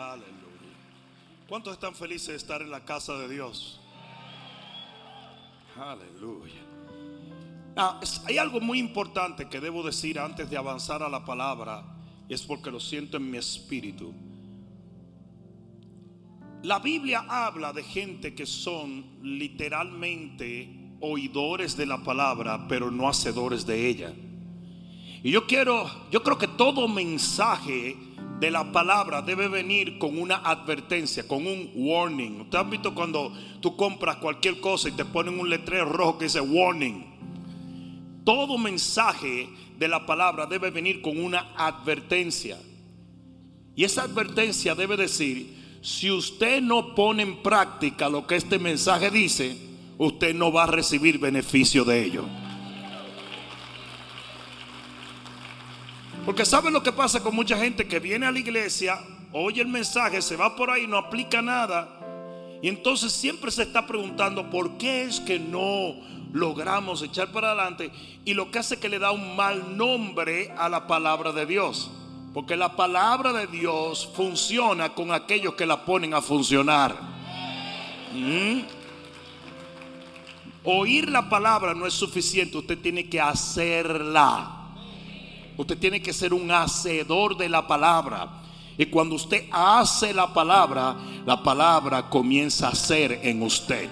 Aleluya. ¿Cuántos están felices de estar en la casa de Dios? Aleluya. Ah, hay algo muy importante que debo decir antes de avanzar a la palabra, es porque lo siento en mi espíritu. La Biblia habla de gente que son literalmente oidores de la palabra, pero no hacedores de ella. Y yo quiero, yo creo que todo mensaje de la palabra debe venir con una advertencia, con un warning. ¿Usted ha visto cuando tú compras cualquier cosa y te ponen un letrero rojo que dice warning? Todo mensaje de la palabra debe venir con una advertencia. Y esa advertencia debe decir, si usted no pone en práctica lo que este mensaje dice, usted no va a recibir beneficio de ello. Porque ¿sabe lo que pasa con mucha gente que viene a la iglesia, oye el mensaje, se va por ahí, no aplica nada? Y entonces siempre se está preguntando por qué es que no logramos echar para adelante. Y lo que hace que le da un mal nombre a la palabra de Dios. Porque la palabra de Dios funciona con aquellos que la ponen a funcionar. ¿Mm? Oír la palabra no es suficiente, usted tiene que hacerla. Usted tiene que ser un hacedor de la palabra. Y cuando usted hace la palabra, la palabra comienza a ser en usted.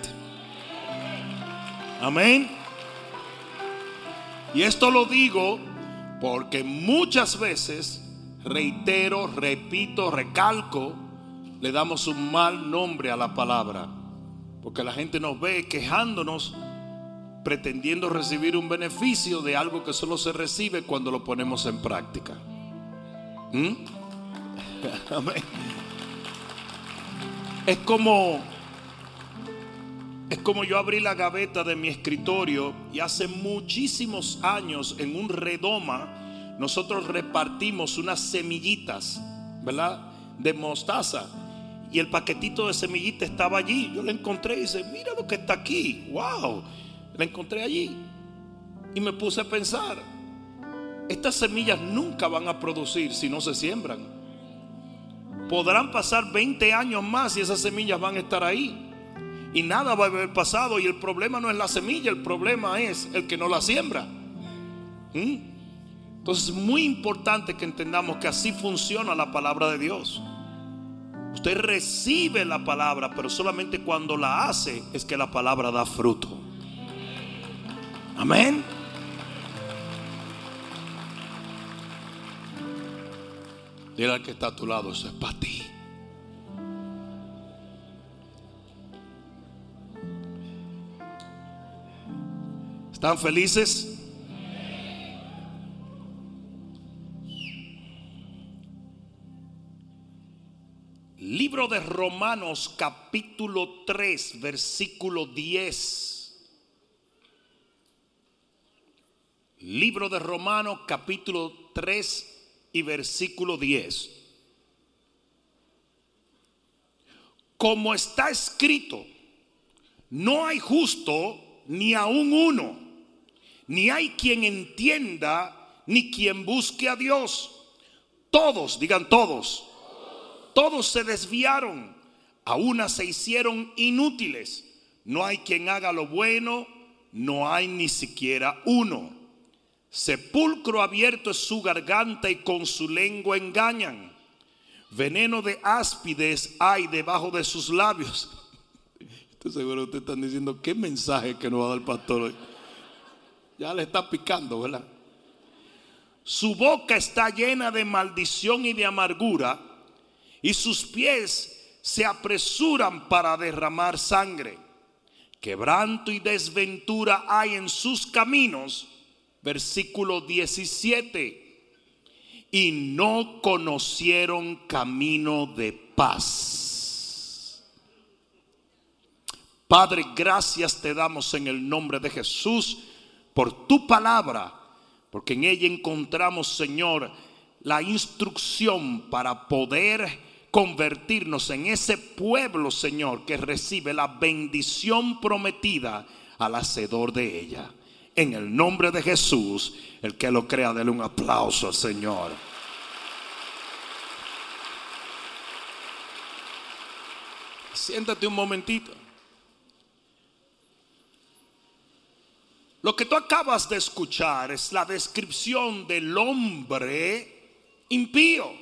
Amén. Y esto lo digo porque muchas veces, reitero, repito, recalco, le damos un mal nombre a la palabra. Porque la gente nos ve quejándonos pretendiendo recibir un beneficio de algo que solo se recibe cuando lo ponemos en práctica. ¿Mm? Es como es como yo abrí la gaveta de mi escritorio y hace muchísimos años en un redoma nosotros repartimos unas semillitas, ¿verdad? De mostaza. Y el paquetito de semillitas estaba allí. Yo lo encontré y dice, mira lo que está aquí. ¡Wow! La encontré allí y me puse a pensar, estas semillas nunca van a producir si no se siembran. Podrán pasar 20 años más y esas semillas van a estar ahí. Y nada va a haber pasado. Y el problema no es la semilla, el problema es el que no la siembra. ¿Mm? Entonces es muy importante que entendamos que así funciona la palabra de Dios. Usted recibe la palabra, pero solamente cuando la hace es que la palabra da fruto. Amén. Dile al que está a tu lado, eso es para ti. ¿Están felices? Libro de Romanos capítulo 3, versículo 10. Libro de Romanos capítulo 3 y versículo 10. Como está escrito, no hay justo ni aún uno, ni hay quien entienda, ni quien busque a Dios. Todos, digan todos, todos se desviaron, a una se hicieron inútiles. No hay quien haga lo bueno, no hay ni siquiera uno. Sepulcro abierto es su garganta y con su lengua engañan. Veneno de áspides hay debajo de sus labios. Estoy seguro que ustedes están diciendo, ¿qué mensaje que nos va a dar el pastor hoy? Ya le está picando, ¿verdad? Su boca está llena de maldición y de amargura y sus pies se apresuran para derramar sangre. Quebranto y desventura hay en sus caminos versículo 17. Y no conocieron camino de paz. Padre, gracias te damos en el nombre de Jesús por tu palabra, porque en ella encontramos, Señor, la instrucción para poder convertirnos en ese pueblo, Señor, que recibe la bendición prometida al hacedor de ella en el nombre de Jesús. El que lo crea, déle un aplauso al Señor. Siéntate un momentito. Lo que tú acabas de escuchar es la descripción del hombre impío,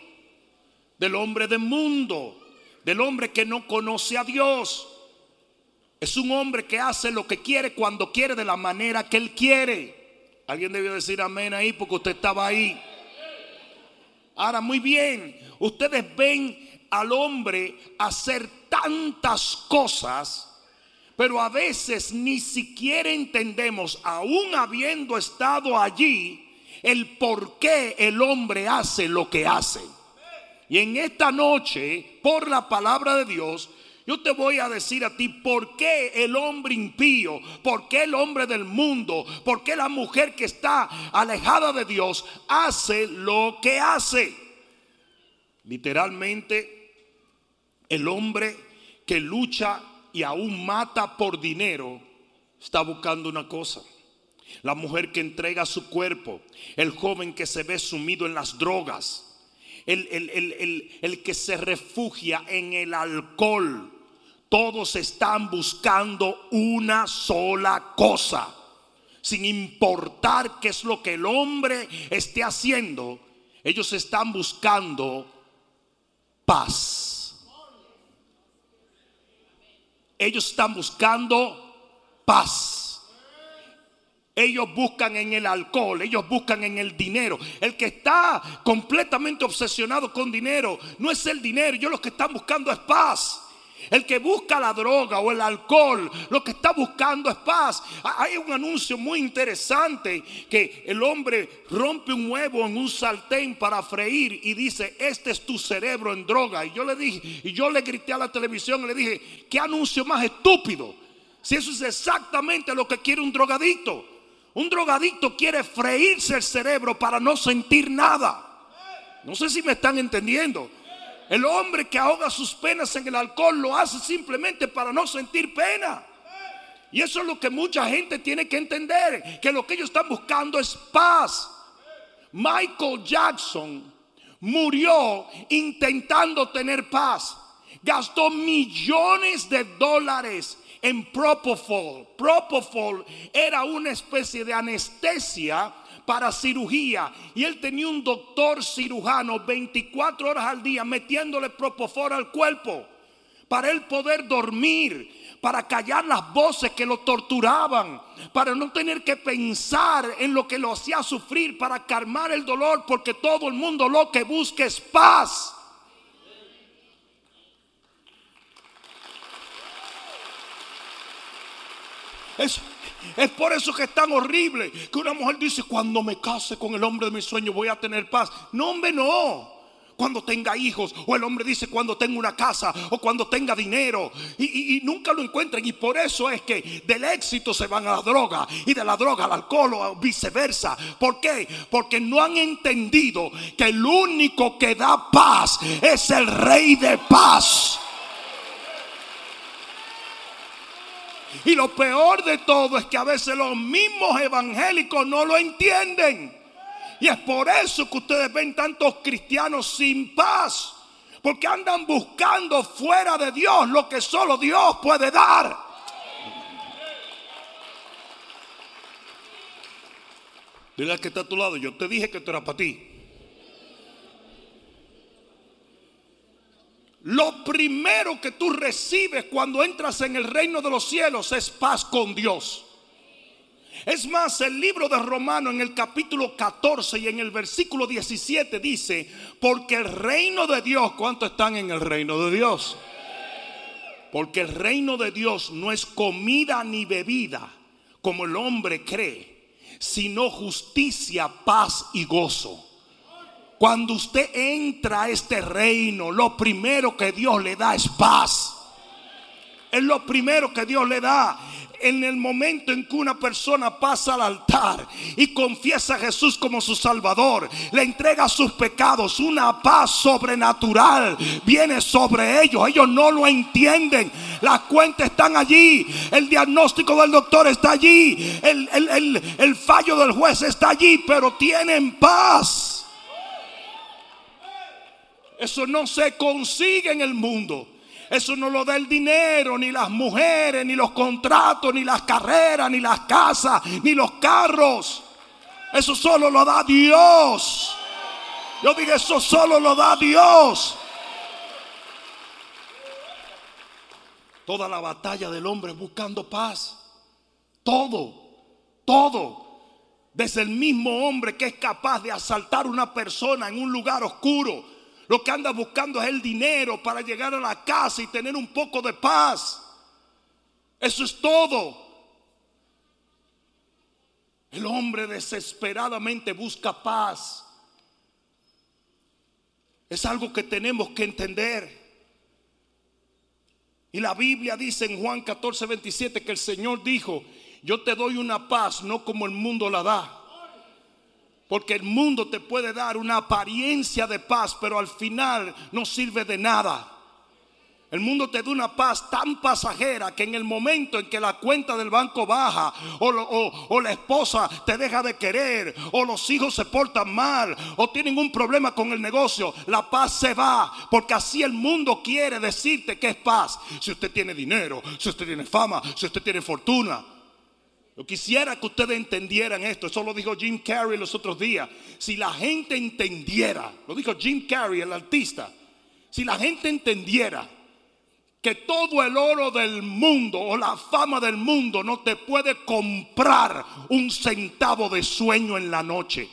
del hombre del mundo, del hombre que no conoce a Dios. Es un hombre que hace lo que quiere cuando quiere de la manera que él quiere. Alguien debió decir amén ahí porque usted estaba ahí. Ahora, muy bien, ustedes ven al hombre hacer tantas cosas pero a veces ni siquiera entendemos, aún habiendo estado allí, el por qué el hombre hace lo que hace. Y en esta noche, por la palabra de Dios, yo te voy a decir a ti por qué el hombre impío, por qué el hombre del mundo, por qué la mujer que está alejada de Dios hace lo que hace. Literalmente, el hombre que lucha y aún mata por dinero, está buscando una cosa. La mujer que entrega su cuerpo, el joven que se ve sumido en las drogas, el, el que se refugia en el alcohol. Todos están buscando una sola cosa, sin importar qué es lo que el hombre esté haciendo. Ellos están buscando paz. Ellos están buscando paz. Ellos buscan en el alcohol, ellos buscan en el dinero. El que está completamente obsesionado con dinero no es el dinero, ellos lo que están buscando es paz. El que busca la droga o el alcohol, lo que está buscando es paz. Hay un anuncio muy interesante que el hombre rompe un huevo en un sartén para freír y dice, este es tu cerebro en droga. Y yo le dije, y yo le grité a la televisión y le dije, ¿qué anuncio más estúpido? Si eso es exactamente lo que quiere un drogadicto. Un drogadicto quiere freírse el cerebro para no sentir nada. No sé si me están entendiendo. El hombre que ahoga sus penas en el alcohol lo hace simplemente para no sentir pena. Y eso es lo que mucha gente tiene que entender, que lo que ellos están buscando es paz. Michael Jackson murió intentando tener paz. Gastó millones de dólares en Propofol. Propofol era una especie de anestesia para cirugía y él tenía un doctor cirujano 24 horas al día metiéndole propofol al cuerpo para él poder dormir, para callar las voces que lo torturaban, para no tener que pensar en lo que lo hacía sufrir, para calmar el dolor, porque todo el mundo lo que busca es paz. Eso, es por eso que es tan horrible que una mujer dice, cuando me case con el hombre de mi sueño voy a tener paz. No, hombre, no. Cuando tenga hijos, o el hombre dice cuando tenga una casa, o cuando tenga dinero, y, nunca lo encuentran. Y por eso es que del éxito se van a la droga, y de la droga al alcohol, o viceversa. ¿Por qué? Porque no han entendido que el único que da paz es el rey de paz. Y lo peor de todo es que a veces los mismos evangélicos no lo entienden. Y es por eso que ustedes ven tantos cristianos sin paz. Porque andan buscando fuera de Dios lo que solo Dios puede dar. Dile al que está a tu lado, yo te dije que esto era para ti. Lo primero que tú recibes cuando entras en el reino de los cielos es paz con Dios. Es más, el libro de Romano en el capítulo 14 y en el versículo 17 dice, porque el reino de Dios, ¿cuántos están en el reino de Dios? Porque el reino de Dios no es comida ni bebida, como el hombre cree, sino justicia, paz y gozo cuando usted entra a este reino, lo primero que Dios le da es paz. Es lo primero que Dios le da. En el momento en que una persona pasa al altar y confiesa a Jesús como su Salvador, le entrega sus pecados, una paz sobrenatural viene sobre ellos. Ellos no lo entienden. Las cuentas están allí. El diagnóstico del doctor está allí. El, fallo del juez está allí. Pero tienen paz. Eso no se consigue en el mundo. Eso no lo da el dinero, ni las mujeres, ni los contratos, ni las carreras, ni las casas, ni los carros. Eso solo lo da Dios. Yo digo, eso solo lo da Dios. Toda la batalla del hombre buscando paz. Todo, todo. Desde el mismo hombre que es capaz de asaltar a una persona en un lugar oscuro. Lo que anda buscando es el dinero para llegar a la casa y tener un poco de paz. Eso es todo. El hombre desesperadamente busca paz. Es algo que tenemos que entender. Y la Biblia dice en Juan 14, 27 que el Señor dijo, yo te doy una paz no como el mundo la da. Porque el mundo te puede dar una apariencia de paz, pero al final no sirve de nada. El mundo te da una paz tan pasajera que en el momento en que la cuenta del banco baja o, la esposa te deja de querer o los hijos se portan mal o tienen un problema con el negocio, la paz se va porque así el mundo quiere decirte que es paz. Si usted tiene dinero, si usted tiene fama, si usted tiene fortuna. Yo quisiera que ustedes entendieran esto. Eso lo dijo Jim Carrey los otros días. Si la gente entendiera, lo dijo Jim Carrey, el artista. Si la gente entendiera que todo el oro del mundo o la fama del mundo no te puede comprar un centavo de sueño en la noche.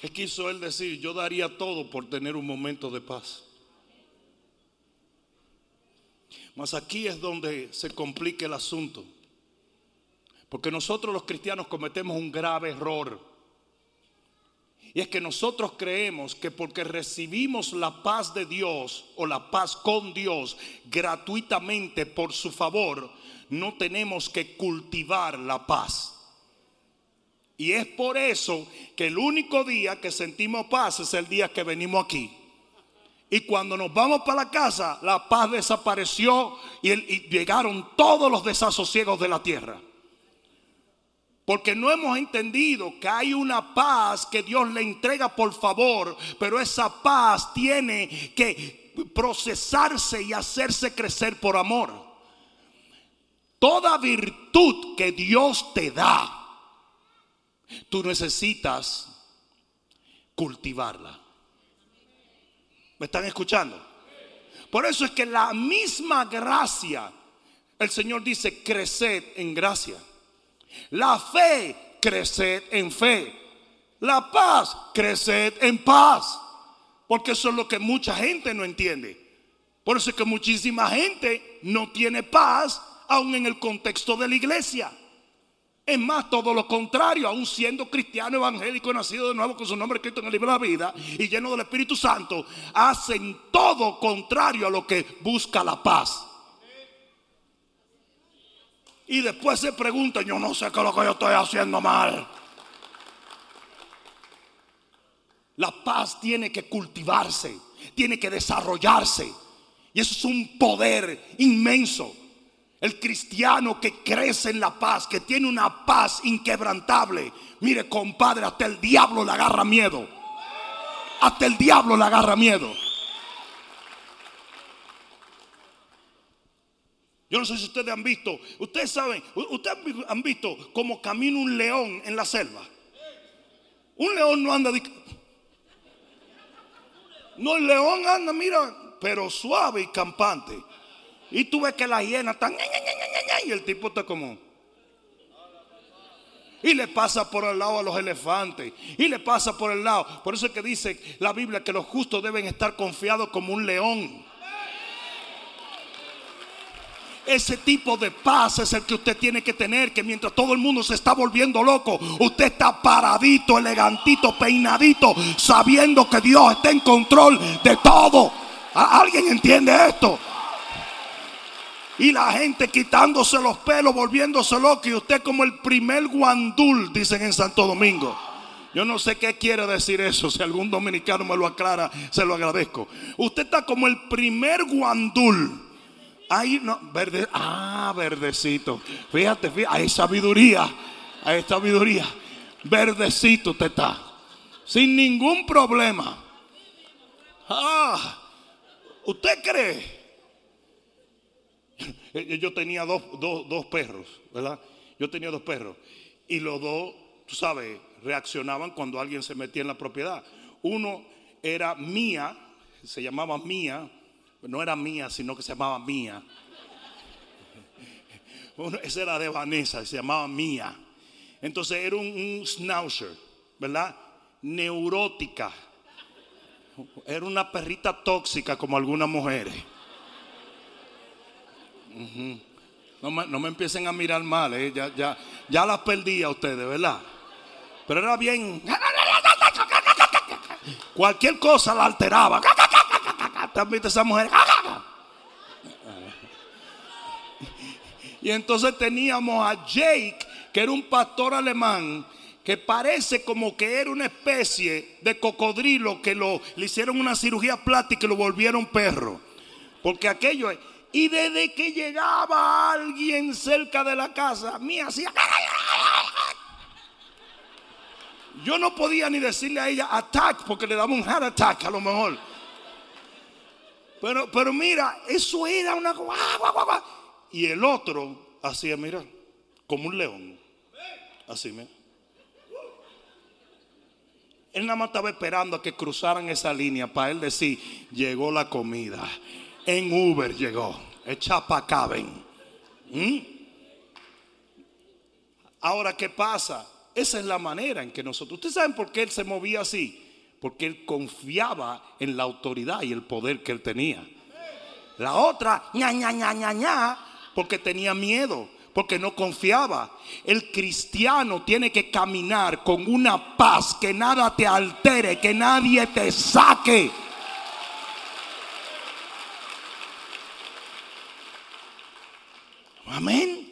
¿Qué quiso él decir? Yo daría todo por tener un momento de paz. Mas aquí es donde se complica el asunto. Porque nosotros los cristianos cometemos un grave error. Y es que nosotros creemos que porque recibimos la paz de Dios o la paz con Dios gratuitamente por su favor, no tenemos que cultivar la paz. Y es por eso que el único día que sentimos paz es el día que venimos aquí. Y cuando nos vamos para la casa, la paz desapareció y, llegaron todos los desasosiegos de la tierra. Porque no hemos entendido que hay una paz que Dios le entrega por favor, pero esa paz tiene que procesarse y hacerse crecer por amor. Toda virtud que Dios te da, tú necesitas cultivarla. ¿Me están escuchando? Por eso es que la misma gracia, el Señor dice, creced en gracia. La fe, creced en fe. La paz, creced en paz. Porque eso es lo que mucha gente no entiende. Por eso es que muchísima gente no tiene paz aún en el contexto de la iglesia. Es más, todo lo contrario, aún siendo cristiano evangélico, nacido de nuevo con su nombre escrito en el libro de la vida y lleno del Espíritu Santo, hacen todo contrario a lo que busca la paz. Y después se pregunta, yo no sé qué es lo que yo estoy haciendo mal. La paz tiene que cultivarse, tiene que desarrollarse. Y eso es un poder inmenso. El cristiano que crece en la paz, que tiene una paz inquebrantable. Mire, compadre, hasta el diablo le agarra miedo. Hasta el diablo le agarra miedo. Yo no sé si ustedes han visto, ustedes saben, ustedes han visto cómo camina un león en la selva. Un león no anda. No, el león anda, mira, pero suave y campante. Y tú ves que la hiena está. Y el tipo está como. Y le pasa por el lado a los elefantes. Y le pasa por el lado. Por eso es que dice la Biblia que los justos deben estar confiados como un león. Ese tipo de paz es el que usted tiene que tener, que mientras todo el mundo se está volviendo loco, usted está paradito, elegantito, peinadito, sabiendo que Dios está en control de todo. ¿Alguien entiende esto? Y la gente quitándose los pelos, volviéndose loco. Y usted como el primer guandul, dicen en Santo Domingo. Yo no sé qué quiere decir eso. Si algún dominicano me lo aclara, se lo agradezco. Usted está como el primer guandul. Ahí no, ah, verdecito. Fíjate, fíjate, hay sabiduría, hay sabiduría. verdecito te está. Sin ningún problema. Ah, ¿usted cree? Yo tenía dos, dos perros, ¿verdad? Yo tenía dos perros. Y los dos, tú sabes, reaccionaban cuando alguien se metía en la propiedad. Uno era mía, se llamaba mía, no era mía, sino que se llamaba mía. Uno, ese era de Vanessa, se llamaba mía. Entonces era un, schnauzer, ¿verdad? Neurótica. Era una perrita tóxica como algunas mujeres. No, me, empiecen a mirar mal, ¿eh? ya, ya, ya las perdí a ustedes, ¿verdad? Pero era bien. Cualquier cosa la alteraba. ¿También esa mujer? Y entonces teníamos a Jake, que era un pastor alemán, que parece como que era una especie de cocodrilo que lo, le hicieron una cirugía plástica y lo volvieron perro. Porque aquello es. Y desde que llegaba alguien cerca de la casa, mía hacía. Yo no podía ni decirle a ella attack porque le daba un heart attack a lo mejor. Pero, pero mira, eso era una. Y el otro hacía, mira, como un león. Así, mira. Él nada más estaba esperando a que cruzaran esa línea para él decir, llegó la comida. En Uber llegó. Echa para acá, ¿Mm? Ahora, ¿qué pasa? Esa es la manera en que nosotros, ¿ustedes saben por qué él se movía así? Porque él confiaba en la autoridad y el poder que él tenía. La otra, ña, ña, ña, ña, ña, porque tenía miedo, porque no confiaba. El cristiano tiene que caminar con una paz, que nada te altere, que nadie te saque. Amén.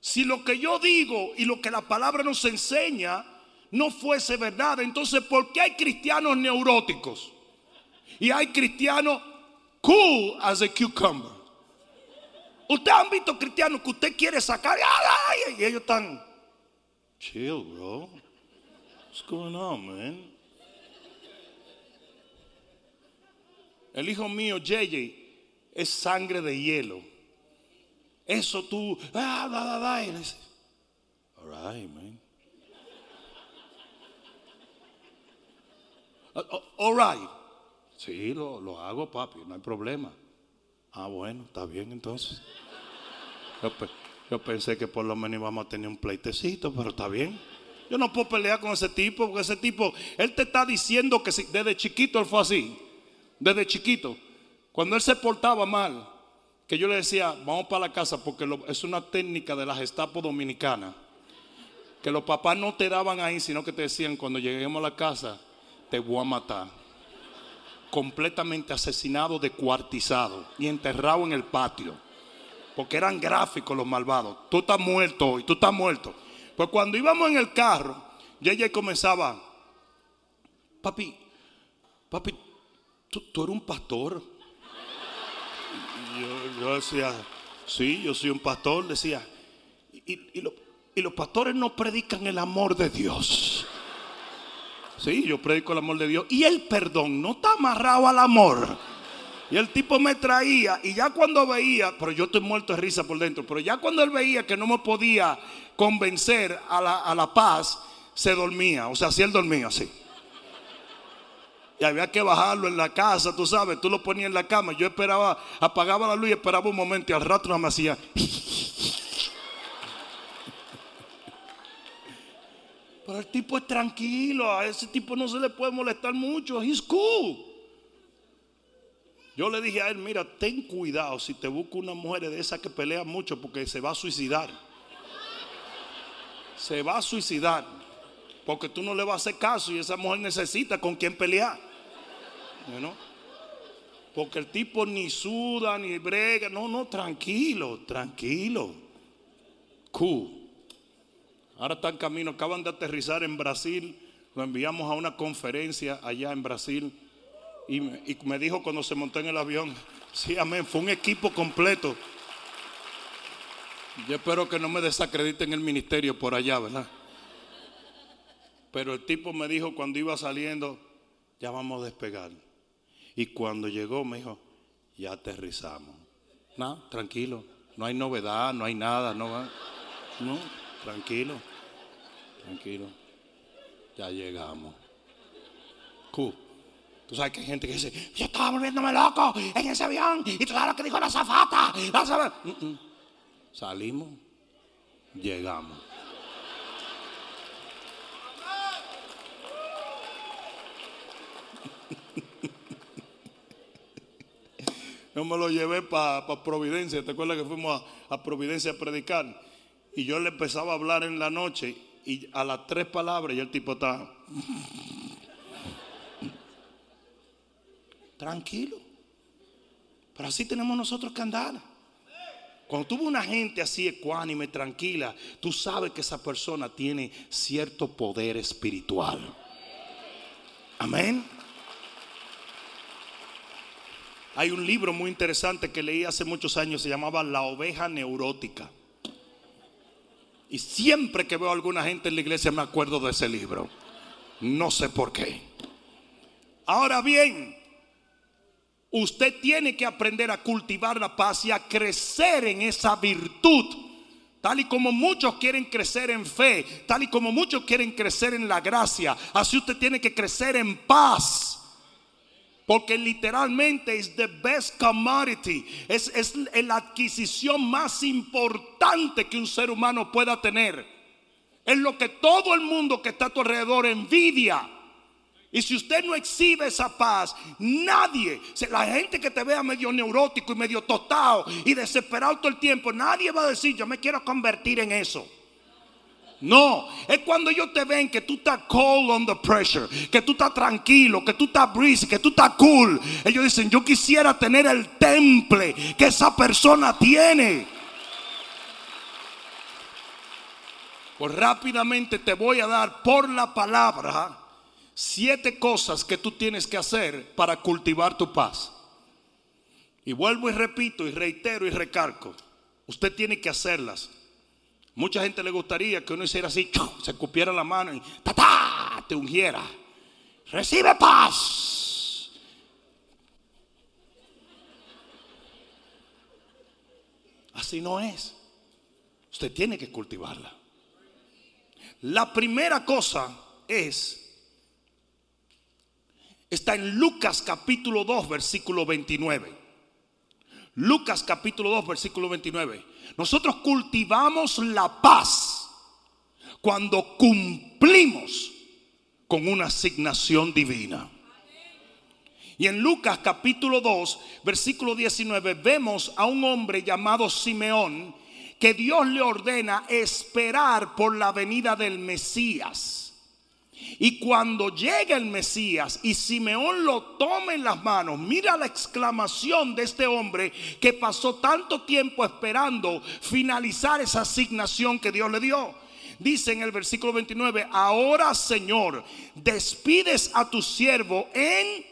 Si lo que yo digo y lo que la palabra nos enseña no fuese verdad, entonces ¿por qué hay cristianos neuróticos? Y hay cristianos cool as a cucumber. Ustedes han visto cristianos que usted quiere sacar y ellos están chill, bro. What's going on, man? El hijo mío, JJ, es sangre de hielo. Eso tú, ah, da, da, da. Y dice, all right, man. Ah, oh, all right. Sí, lo, lo, hago, papi, no hay problema. Ah, bueno, está bien entonces. Yo, pensé que por lo menos íbamos a tener un pleitecito, pero está bien. Yo no puedo pelear con ese tipo, porque ese tipo, él te está diciendo que desde chiquito él fue así. Desde chiquito. Cuando él se portaba mal, que yo le decía, vamos para la casa porque es una técnica de la Gestapo dominicana. Que los papás no te daban ahí, sino que te decían, cuando lleguemos a la casa, te voy a matar. Completamente asesinado, descuartizado y enterrado en el patio. Porque eran gráficos los malvados. Tú estás muerto hoy, tú estás muerto. Pues cuando íbamos en el carro, ya ella comenzaba, papi, papi, tú, tú eres un pastor yo, decía, sí, yo soy un pastor, decía, y, los pastores no predican el amor de Dios. Sí, yo predico el amor de Dios. Y el perdón no está amarrado al amor. Y el tipo me traía, y ya cuando veía, pero yo estoy muerto de risa por dentro, pero ya cuando él veía que no me podía convencer a la, a la paz, se dormía. O sea, si él dormía así. Y había que bajarlo en la casa, tú sabes, tú lo ponías en la cama. Yo esperaba, apagaba la luz y esperaba un momento y al rato no me hacía. Pero el tipo es tranquilo, a ese tipo no se le puede molestar mucho, he's cool. Yo le dije a él, mira, ten cuidado si te busco una mujer de esa que pelea mucho porque se va a suicidar. Se va a suicidar. Porque tú no le vas a hacer caso y esa mujer necesita con quien pelear. Porque el tipo ni suda ni brega. No, no, tranquilo, tranquilo. Ahora está en camino, acaban de aterrizar en Brasil. Lo enviamos a una conferencia allá en Brasil. Y me, dijo cuando se montó en el avión, sí, amén, fue un equipo completo. Yo espero que no me desacrediten el ministerio por allá, ¿verdad? Pero el tipo me dijo cuando iba saliendo, ya vamos a despegar. Y cuando llegó me dijo, ya aterrizamos. No, tranquilo, no hay novedad, no hay nada, no. No, tranquilo, tranquilo. Ya llegamos. Tú sabes que hay gente que dice, yo estaba volviéndome loco en ese avión y tú sabes lo que dijo la zafata. Mm, mm. Salimos, llegamos. Yo me lo llevé para Providencia. ¿Te acuerdas que fuimos a, Providencia a predicar? Y yo le empezaba a hablar en la noche y a las tres palabras y el tipo está tranquilo. Pero así tenemos nosotros que andar. Cuando tuvo una gente así ecuánime, tranquila, tú sabes que esa persona tiene cierto poder espiritual. Amén. Hay un libro muy interesante que leí hace muchos años, se llamaba La oveja neurótica. Y siempre que veo a alguna gente en la iglesia me acuerdo de ese libro. No sé por qué. Ahora bien, usted tiene que aprender a cultivar la paz y a crecer en esa virtud. Tal y como muchos quieren crecer en fe, tal y como muchos quieren crecer en la gracia, así usted tiene que crecer en paz. Porque literalmente es the best commodity. Es, es la adquisición más importante que un ser humano pueda tener. Es lo que todo el mundo que está a tu alrededor envidia. Y si usted no exhibe esa paz, nadie, la gente que te vea medio neurótico y medio tostado y desesperado todo el tiempo, nadie va a decir, yo me quiero convertir en eso. No, es cuando ellos te ven que tú estás cold on the pressure, que tú estás tranquilo, que tú estás breezy, que tú estás cool. Ellos dicen, yo quisiera tener el temple que esa persona tiene. Pues rápidamente te voy a dar por la palabra siete cosas que tú tienes que hacer para cultivar tu paz. Y vuelvo y repito y reitero y recargo. Usted tiene que hacerlas. Mucha gente le gustaría que uno hiciera así, se cupiera la mano y ta, te ungiera. Recibe paz. Así no es. Usted tiene que cultivarla. La primera cosa es, está en Lucas capítulo 2, versículo 29. Lucas capítulo 2, versículo 29. Nosotros cultivamos la paz cuando cumplimos con una asignación divina. Y en Lucas capítulo 2, versículo 19, vemos a un hombre llamado Simeón que Dios le ordena esperar por la venida del Mesías. Y cuando llega el Mesías y Simeón lo toma en las manos, mira la exclamación de este hombre que pasó tanto tiempo esperando finalizar esa asignación que Dios le dio. Dice en el versículo 29, ahora Señor, despides a tu siervo en...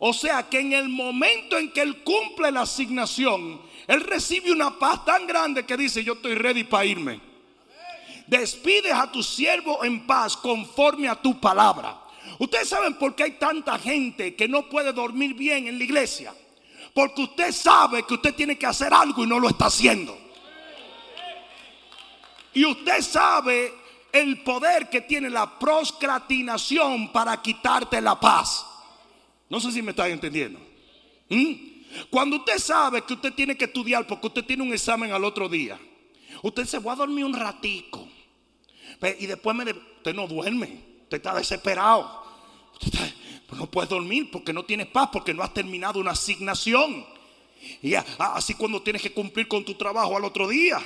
O sea que en el momento en que él cumple la asignación, él recibe una paz tan grande que dice, yo estoy ready para irme despides a tu siervo en paz conforme a tu palabra. Ustedes saben por qué hay tanta gente que no puede dormir bien en la iglesia. Porque usted sabe que usted tiene que hacer algo y no lo está haciendo. Y usted sabe el poder que tiene la proscratinación para quitarte la paz. No sé si me están entendiendo. ¿Mm? Cuando usted sabe que usted tiene que estudiar porque usted tiene un examen al otro día, usted se va a dormir un ratico. Y después me usted no duerme, usted está desesperado. Pues no puedes dormir porque no tienes paz, porque no has terminado una asignación. Y así cuando tienes que cumplir con tu trabajo al otro día,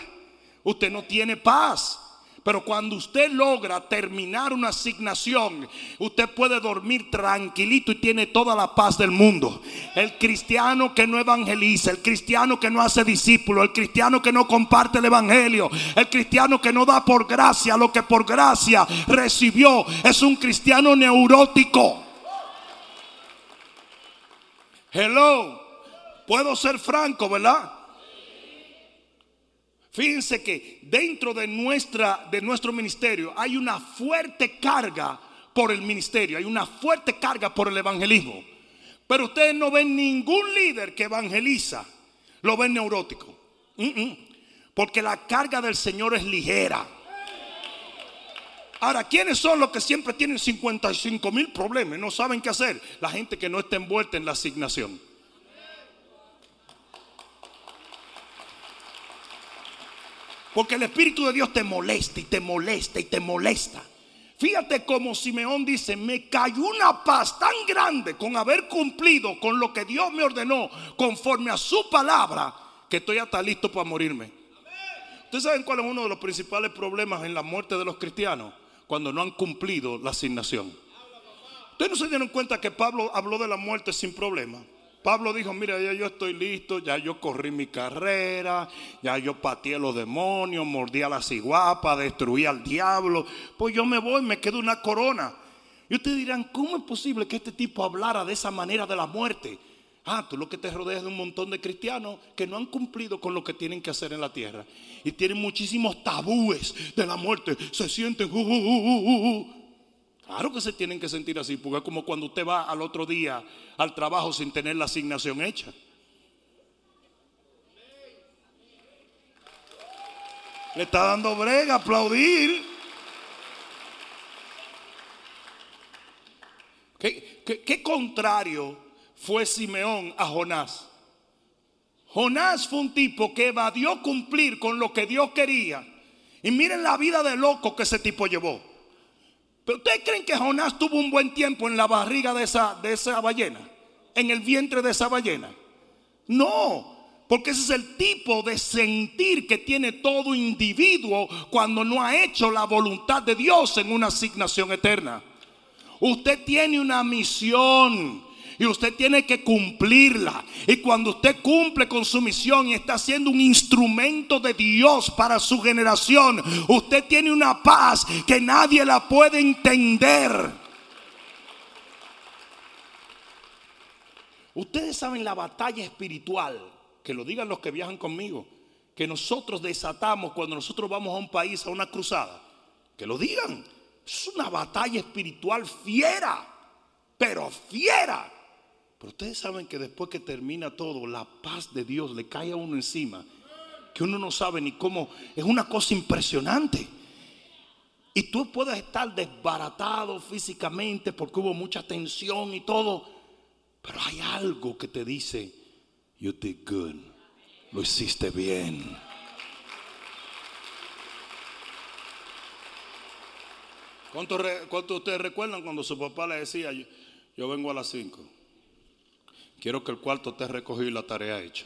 usted no tiene paz. Pero cuando usted logra terminar una asignación, usted puede dormir tranquilito y tiene toda la paz del mundo. El cristiano que no evangeliza, el cristiano que no hace discípulo, el cristiano que no comparte el evangelio, el cristiano que no da por gracia lo que por gracia recibió, es un cristiano neurótico. Hello, puedo ser franco, ¿verdad? Fíjense que dentro de, nuestra, de nuestro ministerio hay una fuerte carga por el ministerio, hay una fuerte carga por el evangelismo. Pero ustedes no ven ningún líder que evangeliza, lo ven neurótico. Porque la carga del Señor es ligera. Ahora, ¿quiénes son los que siempre tienen 55 mil problemas? No saben qué hacer. La gente que no está envuelta en la asignación. Porque el Espíritu de Dios te molesta y te molesta y te molesta. Fíjate como Simeón dice, me cayó una paz tan grande con haber cumplido con lo que Dios me ordenó conforme a su palabra, que estoy hasta listo para morirme. ¿Ustedes saben cuál es uno de los principales problemas en la muerte de los cristianos? Cuando no han cumplido la asignación. Ustedes no se dieron cuenta que Pablo habló de la muerte sin problema. Pablo dijo, mira, ya yo estoy listo, ya yo corrí mi carrera, ya yo pateé los demonios, mordí a la ciguapa, destruí al diablo, pues yo me voy, me quedo una corona. Y ustedes dirán, ¿cómo es posible que este tipo hablara de esa manera de la muerte? Ah, tú lo que te rodeas de un montón de cristianos que no han cumplido con lo que tienen que hacer en la tierra. Y tienen muchísimos tabúes de la muerte. Se sienten... Uh, uh, uh, Claro que se tienen que sentir así, porque es como cuando usted va al otro día al trabajo sin tener la asignación hecha. Le está dando brega, aplaudir. ¿Qué, qué contrario fue Simeón a Jonás? Jonás fue un tipo que evadió cumplir con lo que Dios quería. Y miren la vida de loco que ese tipo llevó. Pero ustedes creen que Jonás tuvo un buen tiempo en la barriga de esa, de esa ballena, en el vientre de esa ballena. No, porque ese es el tipo de sentir que tiene todo individuo cuando no ha hecho la voluntad de Dios en una asignación eterna. Usted tiene una misión y usted tiene que cumplirla. Y cuando usted cumple con su misión y está siendo un instrumento de Dios para su generación, usted tiene una paz que nadie la puede entender. Ustedes saben la batalla espiritual, que lo digan los que viajan conmigo, que nosotros desatamos cuando nosotros vamos a un país, a una cruzada. Que lo digan. Es una batalla espiritual fiera, pero fiera. Pero ustedes saben que después que termina todo, la paz de Dios le cae a uno encima. Que uno no sabe ni cómo. Es una cosa impresionante. Y tú puedes estar desbaratado físicamente porque hubo mucha tensión y todo. Pero hay algo que te dice, you did good. Lo hiciste bien. ¿Cuántos cuánto ustedes recuerdan cuando su papá le decía, yo, yo vengo a las 5? Quiero que el cuarto recogido y la tarea hecha.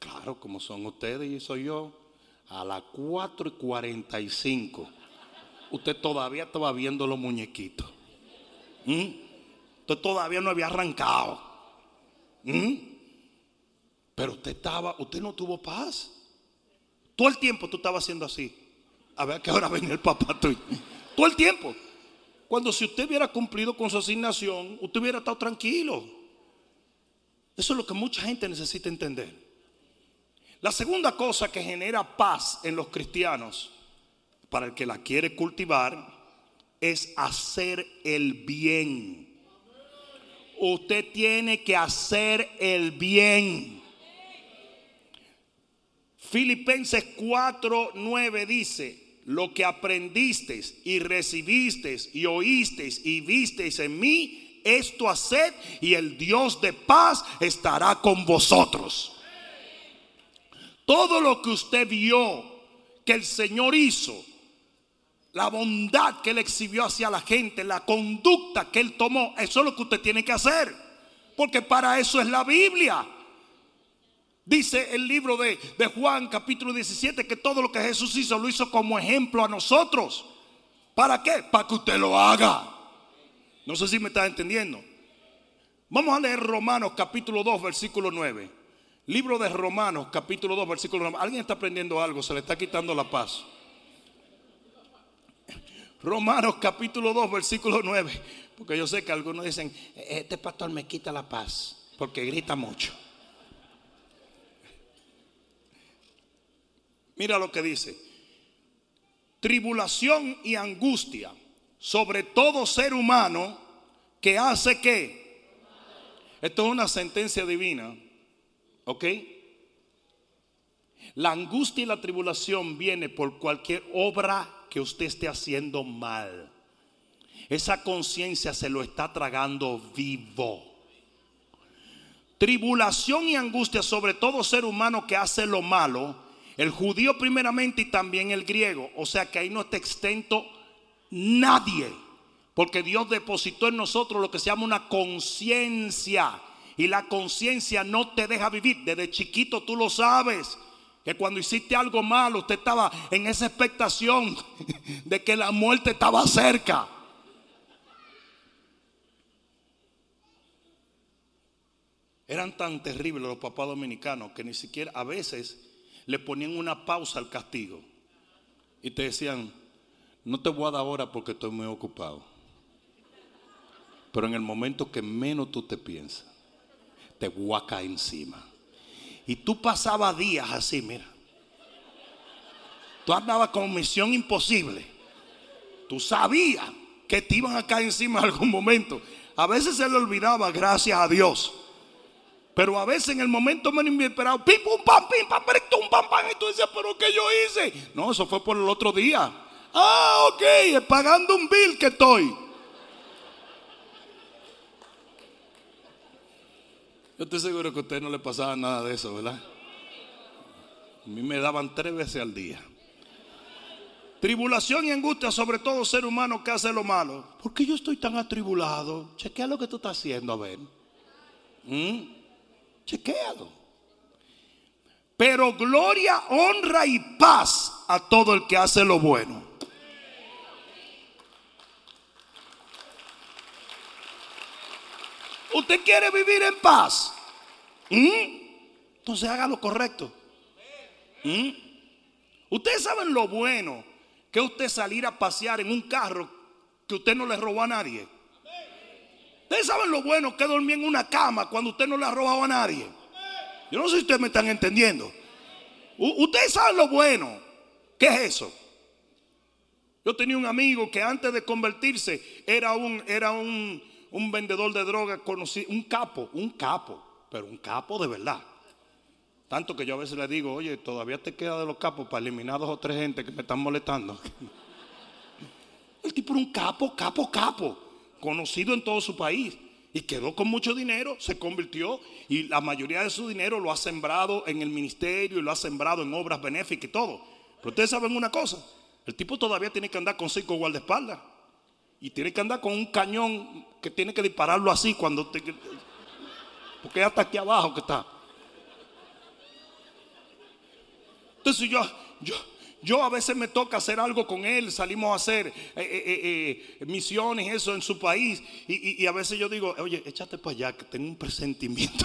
Claro, como son ustedes y soy yo, a las 4 y 45, usted todavía estaba viendo los muñequitos. ¿Mm? Usted todavía no había arrancado. ¿Mm? Pero usted estaba, usted no tuvo paz. Todo el tiempo tú estabas haciendo así. A ver que ahora viene el papá tuyo. Todo el tiempo. Cuando si usted hubiera cumplido con su asignación, usted hubiera estado tranquilo. Eso es lo que mucha gente necesita entender. La segunda cosa que genera paz en los cristianos, para el que la quiere cultivar, es hacer el bien. Usted tiene que hacer el bien. Filipenses 4, 9 dice, lo que aprendisteis y recibisteis y oísteis y visteis en mí, esto haced y el Dios de paz estará con vosotros. Todo lo que usted vio que el Señor hizo, la bondad que él exhibió hacia la gente, la conducta que él tomó, eso es lo que usted tiene que hacer. Porque para eso es la Biblia. Dice el libro de, de, Juan capítulo 17 que todo lo que Jesús hizo lo hizo como ejemplo a nosotros. ¿Para qué? Para que usted lo haga. No sé si me está entendiendo. Vamos a leer Romanos capítulo 2, versículo 9. Libro de Romanos capítulo 2, versículo 9. ¿Alguien está aprendiendo algo? Se le está quitando la paz. Romanos capítulo 2, versículo 9. Porque yo sé que algunos dicen, este pastor me quita la paz porque grita mucho. Mira lo que dice. Tribulación y angustia sobre todo ser humano que hace qué. Esto es una sentencia divina. ¿Ok? La angustia y la tribulación viene por cualquier obra que usted esté haciendo mal. Esa conciencia se lo está tragando vivo. Tribulación y angustia sobre todo ser humano que hace lo malo. El judío primeramente y también el griego. O sea que ahí no está extento nadie. Porque Dios depositó en nosotros lo que se llama una conciencia. Y la conciencia no te deja vivir. Desde chiquito tú lo sabes. Que cuando hiciste algo malo, usted estaba en esa expectación de que la muerte estaba cerca. Eran tan terribles los papás dominicanos que ni siquiera a veces le ponían una pausa al castigo. Y te decían, no te voy a dar ahora porque estoy muy ocupado. Pero en el momento que menos tú te piensas, te voy a caer encima. Y tú pasabas días así, mira. Tú andabas con misión imposible. Tú sabías que te iban a caer encima en algún momento. A veces se le olvidaba, gracias a Dios. Pero a veces en el momento menos inesperado, pim, pum, pam, pim, pam, pam, pam. Y tú decías, pero ¿qué yo hice? No, eso fue por el otro día. Ah, ok, pagando un bill que estoy. Yo estoy seguro que a usted no le pasaba nada de eso, ¿verdad? A mí me daban tres veces al día. Tribulación y angustia sobre todo ser humano que hace lo malo. ¿Por qué yo estoy tan atribulado? Chequea lo que tú estás haciendo, a ver. ¿Mm? Chequealo. Pero gloria, honra y paz a todo el que hace lo bueno. ¿Usted quiere vivir en paz? ¿Mm? Entonces haga lo correcto. ¿Mm? Ustedes saben lo bueno que usted salir a pasear en un carro que usted no le robó a nadie. Ustedes saben lo bueno que dormir en una cama cuando usted no le ha robado a nadie. Yo no sé si ustedes me están entendiendo. ustedes saben lo bueno. ¿Qué es eso? Yo tenía un amigo que antes de convertirse era un, era un, un vendedor de drogas conocido, un capo, un capo, pero un capo de verdad. Tanto que yo a veces le digo, oye, todavía te queda de los capos para eliminar dos o tres gente que me están molestando. El tipo era un capo, capo, capo, conocido en todo su país. Y quedó con mucho dinero, se convirtió y la mayoría de su dinero lo ha sembrado en el ministerio y lo ha sembrado en obras benéficas y todo. Pero ustedes saben una cosa, el tipo todavía tiene que andar con cinco guardaespaldas. Y tiene que andar con un cañón que tiene que dispararlo así cuando te, porque hasta aquí abajo que está. Entonces yo, yo, yo a veces me toca hacer algo con él, salimos a hacer eh, eh, eh, misiones, eso en su país, y, y, a veces yo digo, oye, échate para allá, que tengo un presentimiento.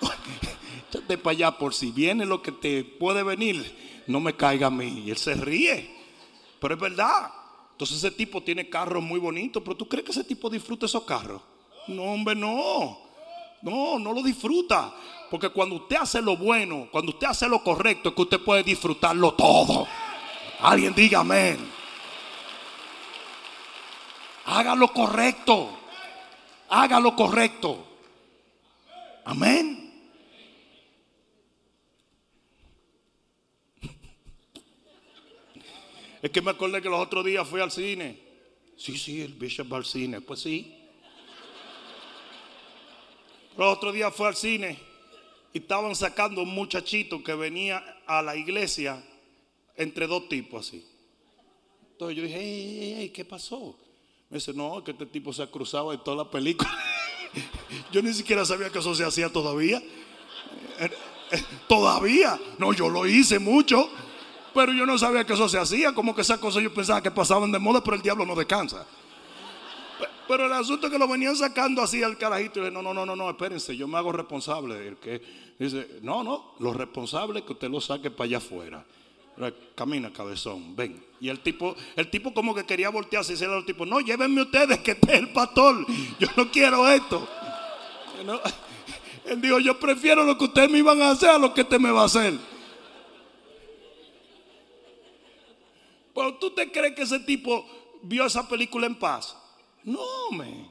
échate para allá por si viene lo que te puede venir, no me caiga a mí. Y él se ríe, pero es verdad. Entonces ese tipo tiene carros muy bonitos, pero ¿tú crees que ese tipo disfruta esos carros? No, hombre, no. No, no lo disfruta. Porque cuando usted hace lo bueno, cuando usted hace lo correcto, es que usted puede disfrutarlo todo. Alguien diga amén. Haga lo correcto. Haga lo correcto. Amén. Es que me acordé que los otros días fui al cine. Sí, sí, el Bishop va al cine. Pues sí. Los otros días fue al cine y estaban sacando un muchachito que venía a la iglesia entre dos tipos así. Entonces yo dije, ¿qué pasó? Me dice, no, que este tipo se ha cruzado en toda la película. yo ni siquiera sabía que eso se hacía todavía. Todavía. No, yo lo hice mucho. Pero yo no sabía que eso se hacía, como que esas cosas yo pensaba que pasaban de moda, pero el diablo no descansa. Pero el asunto es que lo venían sacando así al carajito. Y dije, no, no, no, no, no, espérense, yo me hago responsable. El que dice, no, no, lo responsable es que usted lo saque para allá afuera. Camina, cabezón, ven. Y el tipo, el tipo como que quería voltearse y decirle al tipo, no, llévenme ustedes que este es el pastor. Yo no quiero esto. Él dijo, yo prefiero lo que ustedes me iban a hacer a lo que usted me va a hacer. Pero tú te crees que ese tipo vio esa película en paz. No, me.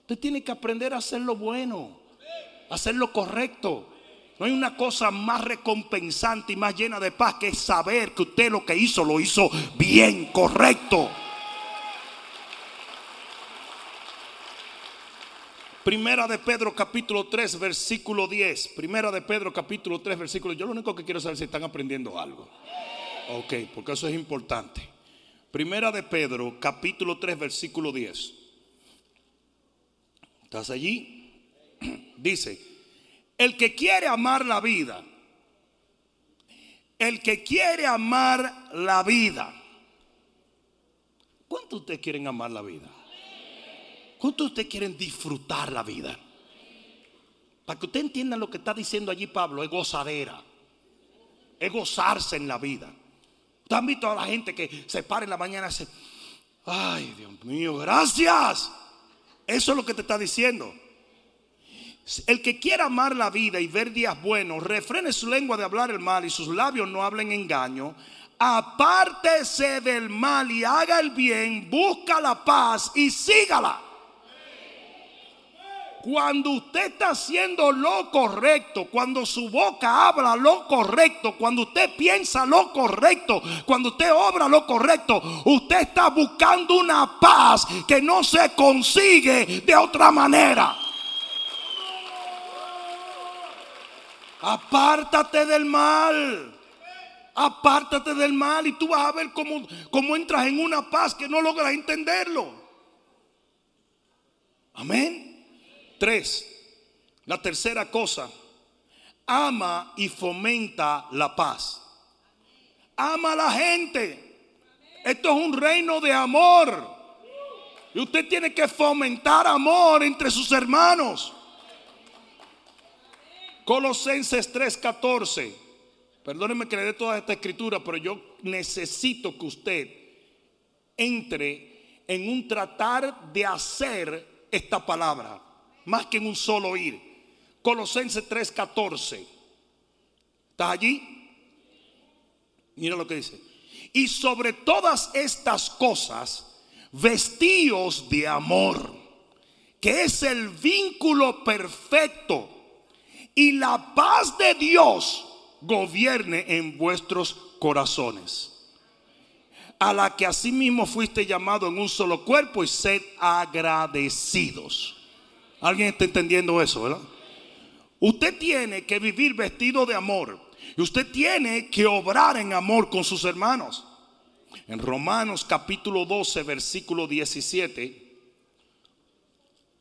Usted tiene que aprender a hacer lo bueno, a hacer lo correcto. No hay una cosa más recompensante y más llena de paz que saber que usted lo que hizo lo hizo bien, correcto. Primera de Pedro capítulo 3 versículo 10. Primera de Pedro capítulo 3 versículo. Yo lo único que quiero saber es si están aprendiendo algo. Ok, porque eso es importante. Primera de Pedro capítulo 3 versículo 10. ¿Estás allí? Dice, el que quiere amar la vida, el que quiere amar la vida. ¿Cuántos de ustedes quieren amar la vida? ¿Cuántos de ustedes quieren disfrutar la vida? Para que usted entienda lo que está diciendo allí Pablo, es gozadera. Es gozarse en la vida. Ustedes han visto a la gente que se para en la mañana y dice, ay Dios mío, gracias. Eso es lo que te está diciendo. El que quiera amar la vida y ver días buenos, refrene su lengua de hablar el mal y sus labios no hablen engaño. Apártese del mal y haga el bien, busca la paz y sígala. Cuando usted está haciendo lo correcto, cuando su boca habla lo correcto, cuando usted piensa lo correcto, cuando usted obra lo correcto, usted está buscando una paz que no se consigue de otra manera. Apártate del mal. Apártate del mal y tú vas a ver cómo, cómo entras en una paz que no logras entenderlo. Amén. Tres, la tercera cosa, ama y fomenta la paz. Ama a la gente. Esto es un reino de amor. Y usted tiene que fomentar amor entre sus hermanos. Colosenses 3:14. Perdónenme que le dé toda esta escritura, pero yo necesito que usted entre en un tratar de hacer esta palabra, más que en un solo oír. Colosenses 3:14. ¿Estás allí? Mira lo que dice. Y sobre todas estas cosas, vestíos de amor, que es el vínculo perfecto y la paz de Dios gobierne en vuestros corazones. A la que asimismo fuiste llamado en un solo cuerpo y sed agradecidos. ¿Alguien está entendiendo eso, verdad? Usted tiene que vivir vestido de amor. Y usted tiene que obrar en amor con sus hermanos. En Romanos capítulo 12, versículo 17.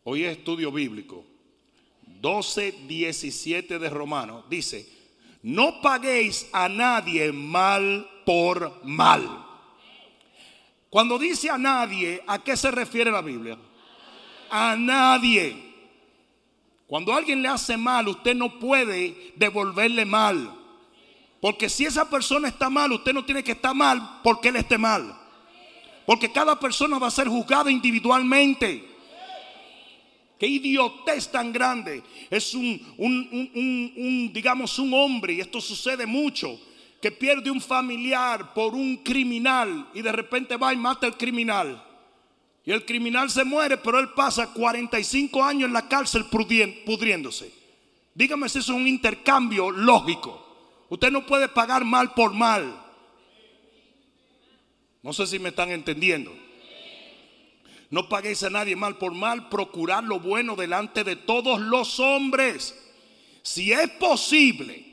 Hoy es estudio bíblico. 12, 17 de Romanos, dice, no paguéis a nadie mal por mal. Cuando dice a nadie, ¿a qué se refiere la Biblia? A nadie. Cuando alguien le hace mal, usted no puede devolverle mal. Porque si esa persona está mal, usted no tiene que estar mal porque él esté mal. Porque cada persona va a ser juzgada individualmente. Qué idiotez tan grande. Es un, digamos, un hombre, y esto sucede mucho, que pierde un familiar por un criminal y de repente va y mata al criminal. Y el criminal se muere, pero él pasa 45 años en la cárcel pudriéndose. Dígame si eso es un intercambio lógico. Usted no puede pagar mal por mal. No sé si me están entendiendo. No paguéis a nadie mal por mal, procurad lo bueno delante de todos los hombres. Si es posible,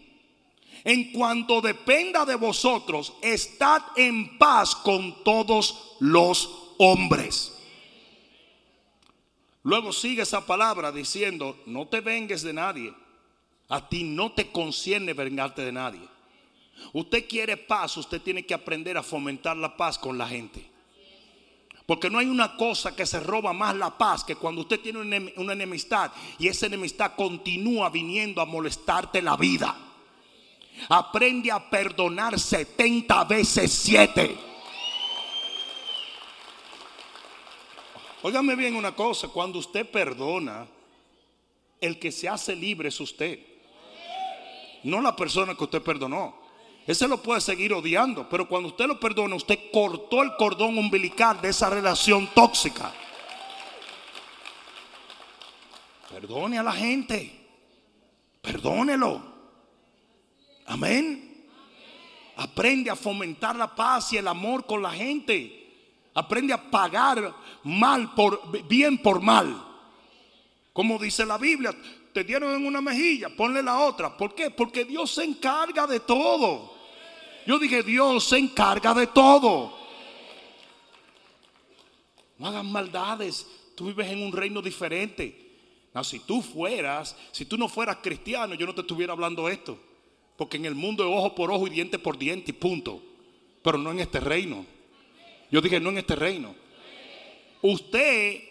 en cuanto dependa de vosotros, estad en paz con todos los hombres. Luego sigue esa palabra diciendo, no te vengues de nadie. A ti no te concierne vengarte de nadie. Usted quiere paz, usted tiene que aprender a fomentar la paz con la gente. Porque no hay una cosa que se roba más la paz que cuando usted tiene una enemistad y esa enemistad continúa viniendo a molestarte la vida. Aprende a perdonar 70 veces 7. Óigame bien una cosa, cuando usted perdona, el que se hace libre es usted. No la persona que usted perdonó. ese lo puede seguir odiando, pero cuando usted lo perdona, usted cortó el cordón umbilical de esa relación tóxica. Perdone a la gente. Perdónelo. Amén. Aprende a fomentar la paz y el amor con la gente. Aprende a pagar mal por bien por mal. Como dice la Biblia, te dieron en una mejilla, ponle la otra. ¿Por qué? Porque Dios se encarga de todo. Yo dije, Dios se encarga de todo. No hagan maldades. Tú vives en un reino diferente. No, si tú fueras, si tú no fueras cristiano, yo no te estuviera hablando esto. Porque en el mundo es ojo por ojo y diente por diente y punto. Pero no en este reino. Yo dije, no en este reino. Usted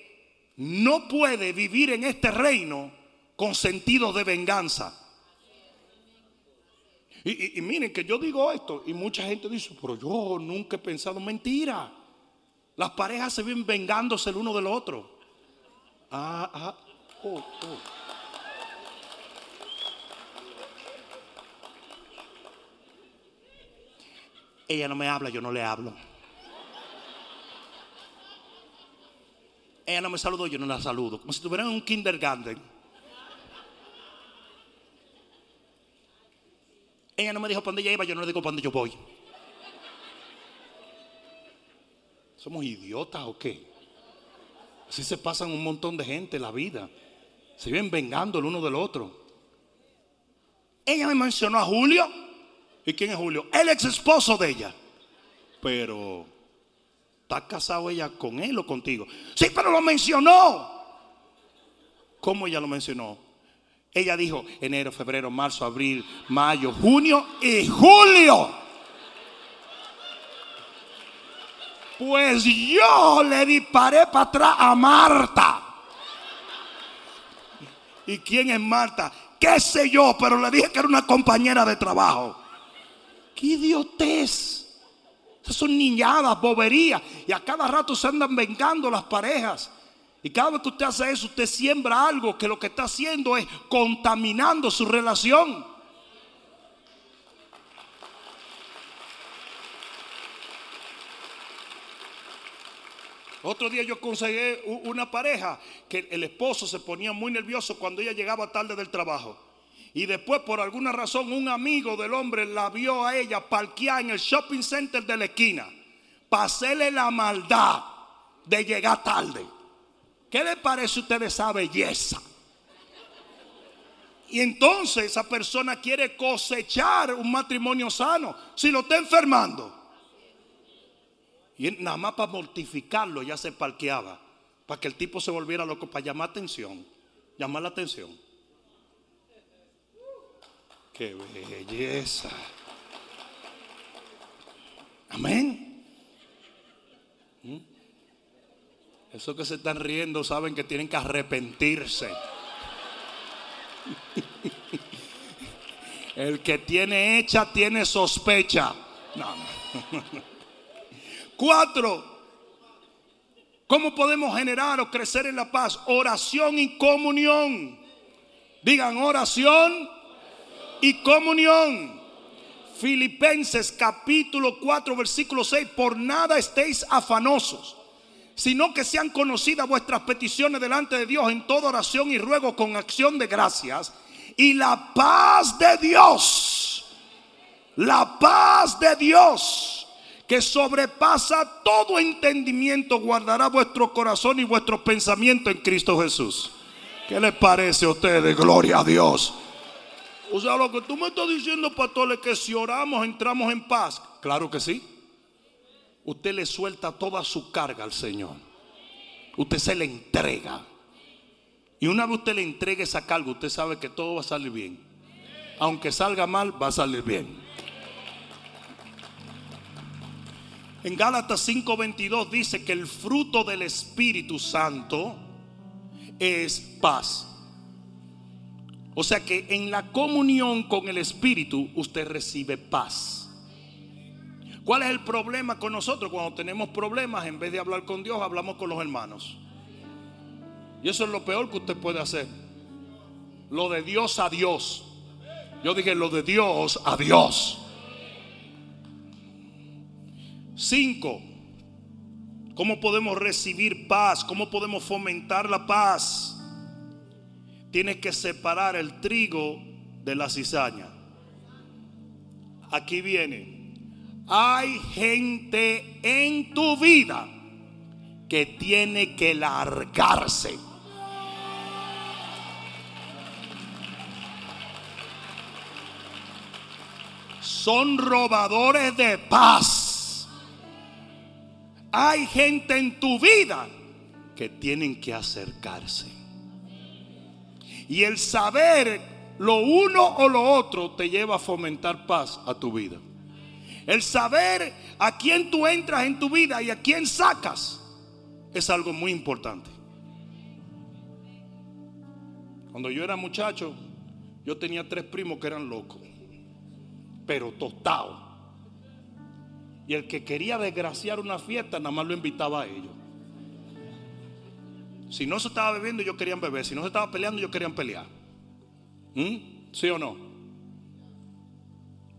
no puede vivir en este reino con sentido de venganza. Y, miren que yo digo esto y mucha gente dice, pero yo nunca he pensado mentira. Las parejas se vienen vengándose el uno del otro. Ah, ah, oh, oh. Ella no me habla, yo no le hablo. Ella no me saludó, yo no la saludo. Como si estuvieran en un kindergarten. Ella no me dijo para dónde ella iba, yo no le digo para dónde yo voy. ¿Somos idiotas o qué? Así se pasan un montón de gente la vida. Se viven vengando el uno del otro. Ella me mencionó a Julio. ¿Y quién es Julio? El ex esposo de ella. Pero, ¿está casado ella con él o contigo? Sí, pero lo mencionó. ¿Cómo ella lo mencionó? Ella dijo enero, febrero, marzo, abril, mayo, junio y julio. Pues yo le disparé para atrás a Marta. ¿Y quién es Marta? ¿Qué sé yo? Pero le dije que era una compañera de trabajo. ¡Qué idiotez! Esas son niñadas, boberías. Y a cada rato se andan vengando las parejas. Y cada vez que usted hace eso, usted siembra algo que lo que está haciendo es contaminando su relación. Otro día yo conseguí una pareja que el esposo se ponía muy nervioso cuando ella llegaba tarde del trabajo. Y después, por alguna razón, un amigo del hombre la vio a ella parquear en el shopping center de la esquina. Pasele la maldad de llegar tarde. ¿Qué le parece a usted esa belleza? Y entonces esa persona quiere cosechar un matrimonio sano si lo está enfermando. Y nada más para mortificarlo ya se parqueaba. Para que el tipo se volviera loco, para llamar atención. Llamar la atención. Qué belleza. Amén. ¿Mm? Esos que se están riendo saben que tienen que arrepentirse. El que tiene hecha tiene sospecha. Cuatro. ¿Cómo podemos generar o crecer en la paz? Oración y comunión. Digan oración y comunión. Filipenses capítulo 4 versículo 6. Por nada estéis afanosos sino que sean conocidas vuestras peticiones delante de Dios en toda oración y ruego con acción de gracias. Y la paz de Dios, la paz de Dios, que sobrepasa todo entendimiento, guardará vuestro corazón y vuestro pensamiento en Cristo Jesús. ¿Qué les parece a ustedes? Gloria a Dios. O sea, lo que tú me estás diciendo, pastor, es que si oramos entramos en paz. Claro que sí usted le suelta toda su carga al Señor. Usted se le entrega. Y una vez usted le entregue esa carga, usted sabe que todo va a salir bien. Aunque salga mal, va a salir bien. En Gálatas 5:22 dice que el fruto del Espíritu Santo es paz. O sea que en la comunión con el Espíritu usted recibe paz. ¿Cuál es el problema con nosotros? Cuando tenemos problemas, en vez de hablar con Dios, hablamos con los hermanos. Y eso es lo peor que usted puede hacer. Lo de Dios a Dios. Yo dije lo de Dios a Dios. Cinco, ¿cómo podemos recibir paz? ¿Cómo podemos fomentar la paz? Tienes que separar el trigo de la cizaña. Aquí viene. Hay gente en tu vida que tiene que largarse. Son robadores de paz. Hay gente en tu vida que tienen que acercarse. Y el saber lo uno o lo otro te lleva a fomentar paz a tu vida. El saber a quién tú entras en tu vida y a quién sacas es algo muy importante. Cuando yo era muchacho, yo tenía tres primos que eran locos, pero tostados. Y el que quería desgraciar una fiesta, nada más lo invitaba a ellos. Si no se estaba bebiendo, ellos querían beber. Si no se estaba peleando, ellos querían pelear. ¿Mm? ¿Sí o no?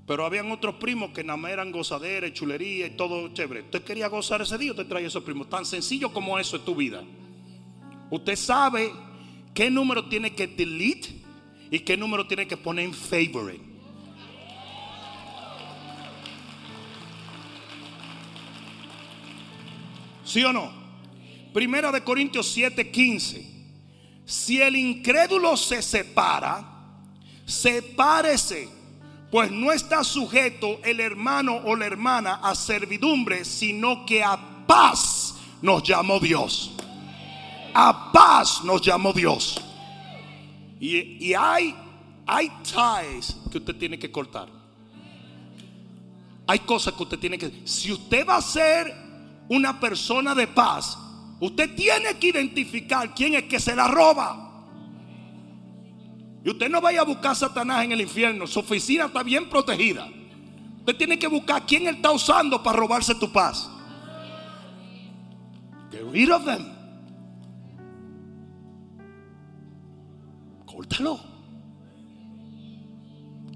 Pero habían otros primos que nada eran gozadera, chulería y todo chévere. Usted quería gozar ese día, usted trae esos primos. Tan sencillo como eso es tu vida. Usted sabe qué número tiene que delete y qué número tiene que poner en favorite. ¿Sí o no? Primera de Corintios 7:15. Si el incrédulo se separa, sepárese pues no está sujeto el hermano o la hermana a servidumbre, sino que a paz nos llamó Dios. A paz nos llamó Dios. Y, hay, hay ties que usted tiene que cortar. Hay cosas que usted tiene que... Si usted va a ser una persona de paz, usted tiene que identificar quién es que se la roba. Y usted no vaya a buscar a Satanás en el infierno. Su oficina está bien protegida. Usted tiene que buscar quién él está usando para robarse tu paz. Get rid of them. Córtalo.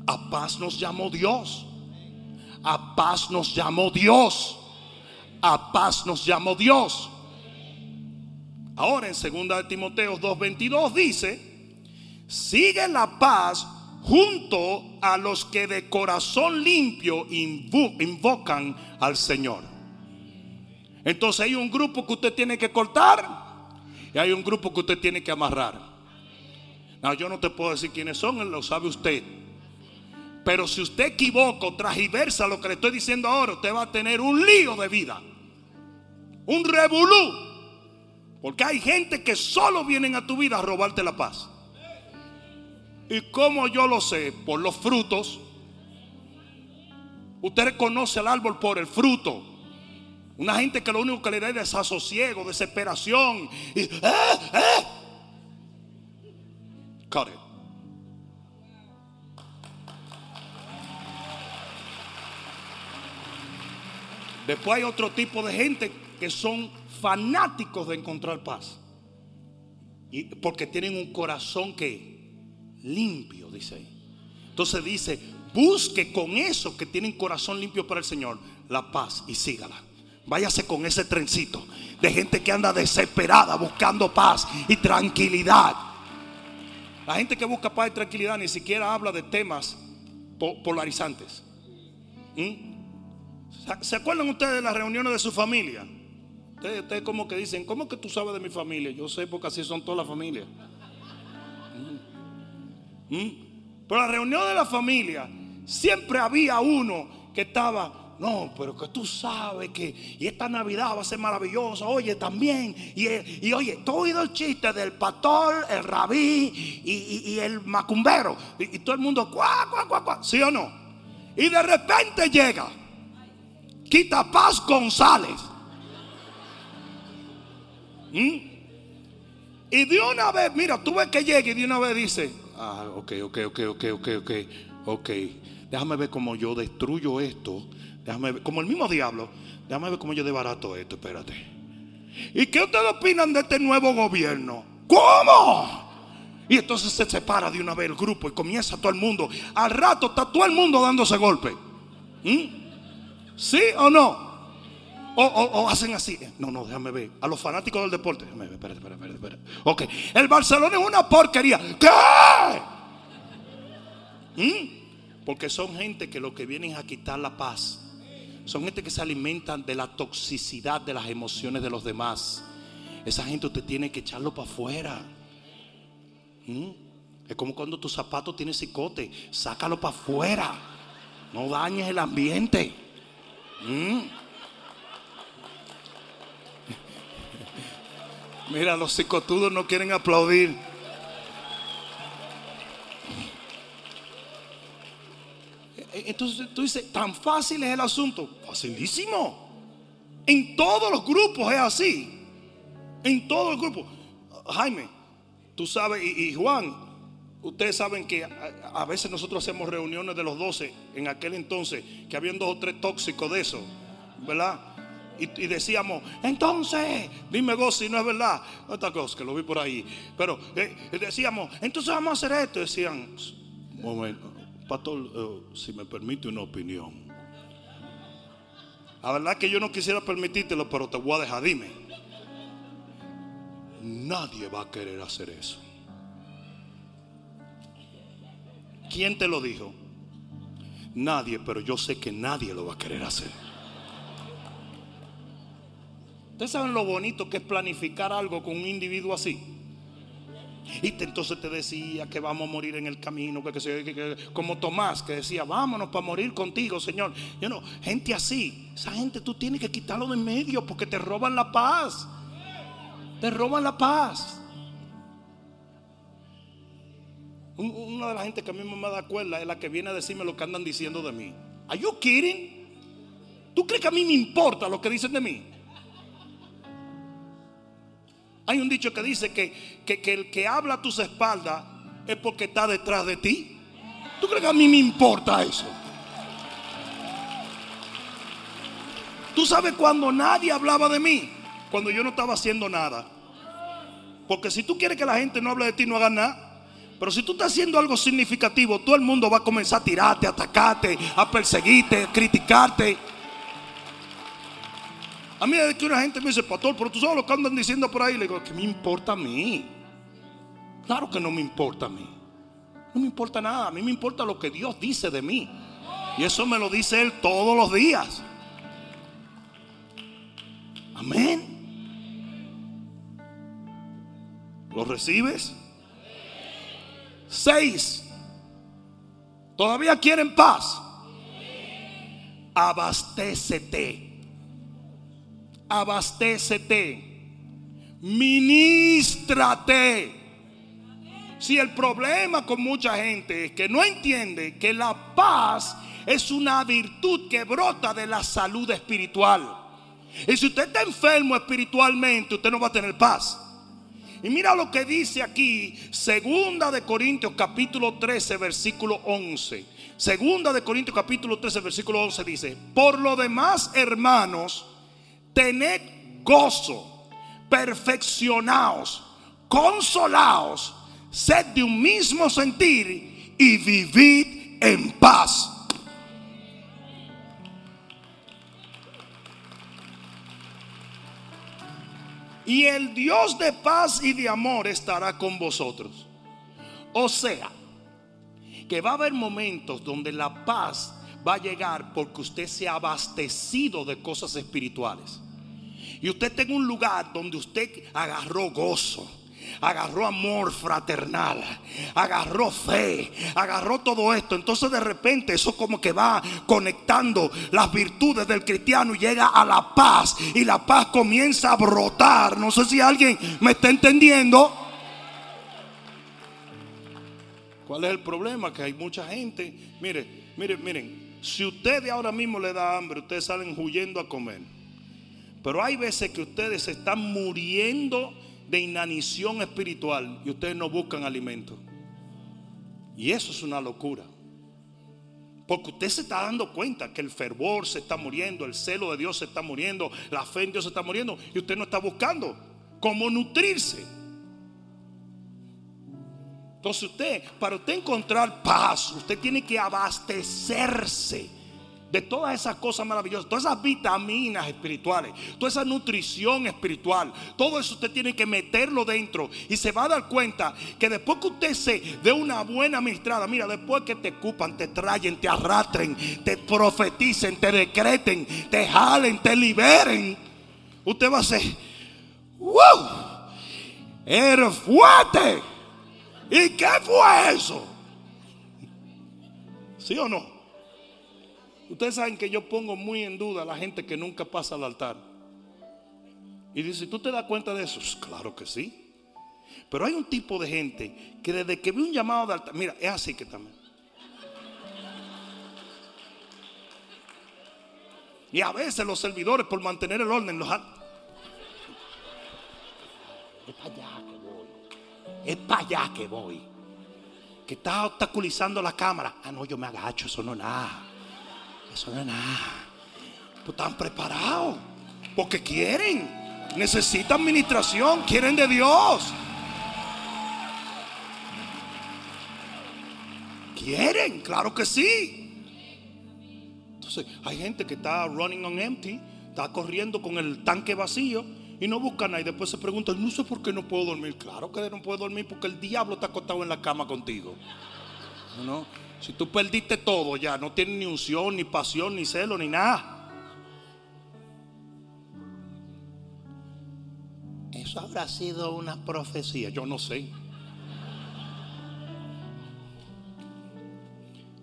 A paz nos llamó Dios. A paz nos llamó Dios. A paz nos llamó Dios. Ahora en 2 Timoteo 2:22 dice, sigue la paz junto a los que de corazón limpio invocan al Señor. Entonces hay un grupo que usted tiene que cortar y hay un grupo que usted tiene que amarrar. No, yo no te puedo decir quiénes son, lo sabe usted. Pero si usted equivoca o tragiversa lo que le estoy diciendo ahora, usted va a tener un lío de vida. Un revolú. Porque hay gente que solo vienen a tu vida a robarte la paz. ¿Y cómo yo lo sé? Por los frutos. Usted reconoce al árbol por el fruto. Una gente que lo único que le da es desasosiego, desesperación. Y, ¡eh, eh! Cut it. Después hay otro tipo de gente que son fanáticos de encontrar paz. Y porque tienen un corazón que limpio, dice ahí. Entonces dice, busque con eso que tienen corazón limpio para el Señor, la paz y sígala. Váyase con ese trencito de gente que anda desesperada buscando paz y tranquilidad. La gente que busca paz y tranquilidad ni siquiera habla de temas polarizantes. ¿Mm? ¿Se acuerdan ustedes de las reuniones de su familia? Ustedes, ustedes como que dicen, ¿cómo que tú sabes de mi familia? Yo sé porque así son todas las familias. ¿Mm? Pero la reunión de la familia siempre había uno que estaba, no, pero que tú sabes que y esta Navidad va a ser maravillosa. Oye, también. Y, oye, todo oído el chiste del pastor, el rabí y, el macumbero. Y, todo el mundo, cuá, cuá, cuá, cuá. ¿Sí o no? Y de repente llega, quita Paz González. ¿Mm? Y de una vez, mira, tú ves que llega y de una vez dice, Ah, ok, ok, ok, ok, ok, ok, ok. Déjame ver cómo yo destruyo esto. Déjame ver, como el mismo diablo. Déjame ver cómo yo desbarato esto, espérate. ¿Y qué ustedes opinan de este nuevo gobierno? ¿Cómo? Y entonces se separa de una vez el grupo y comienza todo el mundo. Al rato está todo el mundo dándose golpe. ¿Mm? ¿Sí o no? O, hacen así. No, no, déjame ver. A los fanáticos del deporte. Déjame ver, espérate, espérate, espérate. Ok. El Barcelona es una porquería. ¿Qué? ¿Mm? Porque son gente que lo que vienen es a quitar la paz. Son gente que se alimentan de la toxicidad de las emociones de los demás. Esa gente usted tiene que echarlo para afuera. ¿Mm? Es como cuando tu zapato tiene cicote. Sácalo para afuera. No dañes el ambiente. ¿Mm? Mira, los psicotudos no quieren aplaudir. Entonces tú dices, tan fácil es el asunto. Facilísimo. En todos los grupos es así. En todos los grupos. Jaime, tú sabes, y, Juan, ustedes saben que a, veces nosotros hacemos reuniones de los 12 en aquel entonces, que habían dos o tres tóxicos de eso, ¿verdad? Y, decíamos, entonces, dime vos si no es verdad. Otra cosa, que lo vi por ahí. Pero eh, decíamos, entonces vamos a hacer esto. Decían, momento, pastor, eh, si me permite una opinión. La verdad que yo no quisiera permitírtelo, pero te voy a dejar, dime. Nadie va a querer hacer eso. ¿Quién te lo dijo? Nadie, pero yo sé que nadie lo va a querer hacer. Ustedes saben lo bonito que es planificar algo con un individuo así. Y entonces te decía que vamos a morir en el camino, que, como Tomás que decía, vámonos para morir contigo, Señor. Yo no, gente así, esa gente tú tienes que quitarlo de medio porque te roban la paz. Te roban la paz. Una de las gente que a mí me da cuerda es la que viene a decirme lo que andan diciendo de mí. ¿Are you kidding? ¿Tú crees que a mí me importa lo que dicen de mí? Hay un dicho que dice que, el que habla a tus espaldas es porque está detrás de ti. ¿Tú crees que a mí me importa eso? Tú sabes cuando nadie hablaba de mí, cuando yo no estaba haciendo nada. Porque si tú quieres que la gente no hable de ti, no hagas nada. Pero si tú estás haciendo algo significativo, todo el mundo va a comenzar a tirarte, a atacarte, a perseguirte, a criticarte. A mí es que una gente me dice, pastor, pero tú sabes lo que andan diciendo por ahí. Le digo, ¿qué me importa a mí? Claro que no me importa a mí. No me importa nada. A mí me importa lo que Dios dice de mí. Y eso me lo dice Él todos los días. Amén. ¿Lo recibes? Seis. ¿Todavía quieren paz? Abastécete abastécete, ministrate. Si el problema con mucha gente es que no entiende que la paz es una virtud que brota de la salud espiritual. Y si usted está enfermo espiritualmente, usted no va a tener paz. Y mira lo que dice aquí, segunda de Corintios capítulo 13, versículo 11. Segunda de Corintios capítulo 13, versículo 11 dice, por lo demás, hermanos, tened gozo, perfeccionaos, consolaos, sed de un mismo sentir y vivid en paz. Y el Dios de paz y de amor estará con vosotros. O sea, que va a haber momentos donde la paz va a llegar porque usted se ha abastecido de cosas espirituales y usted tenga un lugar donde usted agarró gozo, agarró amor fraternal, agarró fe, agarró todo esto. Entonces de repente eso como que va conectando las virtudes del cristiano y llega a la paz y la paz comienza a brotar. No sé si alguien me está entendiendo. ¿Cuál es el problema? Que hay mucha gente. Mire, miren, miren. Si usted ahora mismo le da hambre, ustedes salen huyendo a comer. Pero hay veces que ustedes están muriendo de inanición espiritual y ustedes no buscan alimento. Y eso es una locura. Porque usted se está dando cuenta que el fervor se está muriendo, el celo de Dios se está muriendo, la fe en Dios se está muriendo y usted no está buscando cómo nutrirse. Entonces usted, para usted encontrar paz, usted tiene que abastecerse de todas esas cosas maravillosas, todas esas vitaminas espirituales, toda esa nutrición espiritual, todo eso usted tiene que meterlo dentro y se va a dar cuenta que después que usted se dé una buena ministrada, mira, después que te ocupan, te traen, te arrastren, te profeticen, te decreten, te jalen, te liberen, usted va a ser, ¡wow! Eres fuerte. ¿Y qué fue eso? ¿Sí o no? Ustedes saben que yo pongo muy en duda a la gente que nunca pasa al altar. Y dice, ¿tú te das cuenta de eso? Claro que sí. Pero hay un tipo de gente que desde que ve un llamado de altar, mira, es así que también. Y a veces los servidores por mantener el orden los han... Es para allá que voy. Es para allá que voy. Que está obstaculizando la cámara. Ah, no, yo me agacho, eso no nada. Eso no es nada. Pues están preparados. Porque quieren. Necesitan administración. Quieren de Dios. Quieren, claro que sí. Entonces, hay gente que está running on empty, está corriendo con el tanque vacío y no buscan nada. Y después se preguntan, no sé por qué no puedo dormir. Claro que no puedo dormir porque el diablo está acostado en la cama contigo. ¿No? Si tú perdiste todo ya, no tienes ni unción, ni pasión, ni celo, ni nada. Eso habrá sido una profecía, yo no sé.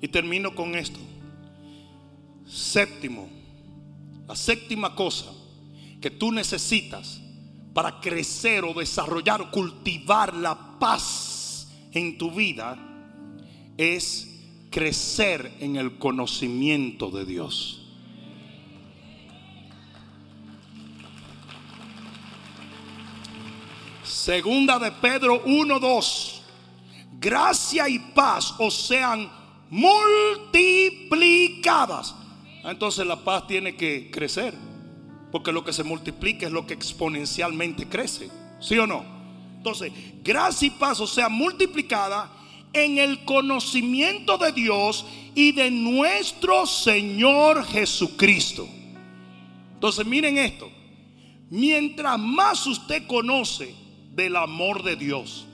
Y termino con esto. Séptimo, la séptima cosa que tú necesitas para crecer o desarrollar o cultivar la paz en tu vida es crecer en el conocimiento de Dios. Segunda de Pedro 1:2. Gracia y paz os sean multiplicadas. Entonces la paz tiene que crecer. Porque lo que se multiplica es lo que exponencialmente crece. ¿Sí o no? Entonces, gracia y paz o sea multiplicada en el conocimiento de Dios y de nuestro Señor Jesucristo. Entonces, miren esto. Mientras más usted conoce del amor de Dios,